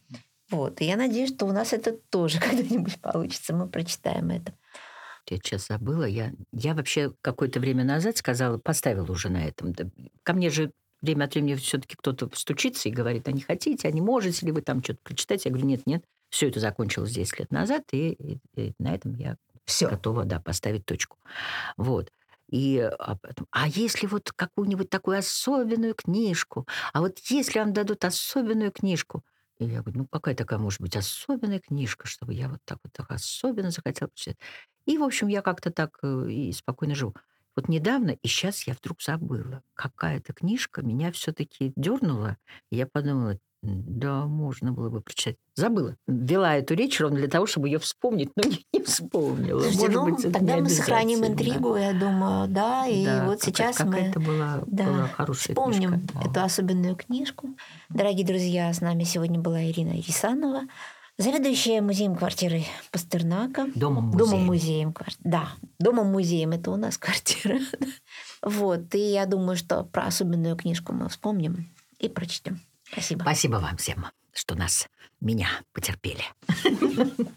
S6: Вот. И я надеюсь, что у нас это тоже когда-нибудь получится. Мы прочитаем это.
S4: Я сейчас забыла. Я, я вообще какое-то время назад сказала, поставила уже на этом. Ко мне же время от времени все-таки кто-то стучится и говорит, а не хотите, а не можете ли вы там что-то прочитать? Я говорю, нет, нет, все это закончилось 10 лет назад, и, и- и на этом я
S6: Все.
S4: готова, да, поставить точку. Вот. И а, потом, а если вот какую-нибудь такую особенную книжку, а вот если вам дадут особенную книжку, и я говорю, ну какая такая может быть особенная книжка, чтобы я вот так вот так особенно захотела прочитать. И, в общем, я как-то так э, и спокойно живу. Вот недавно, и сейчас я вдруг забыла, какая-то книжка меня все-таки дернула. И я подумала, да, можно было бы прочитать. Забыла. Вела эту речь ровно для того, чтобы ее вспомнить, но не, не вспомнила.
S6: Слушайте,
S4: Может
S6: ну,
S4: быть, это
S6: тогда мы сохраним интригу, я думаю, да, и
S4: Да,
S6: вот
S4: какая-
S6: сейчас мы
S4: какая-то была,
S6: да,
S4: была хорошая
S6: вспомним
S4: книжка. Да.
S6: эту особенную книжку. Дорогие друзья, с нами сегодня была Ирина Рисанова, заведующая музеем квартиры Пастернака.
S4: Домом музеем.
S6: Домом-музеем. квар- Да, домом-музеем это у нас квартира. Вот, и я думаю, что про особенную книжку мы вспомним и прочтем. Спасибо.
S4: Спасибо вам всем, что нас, меня потерпели.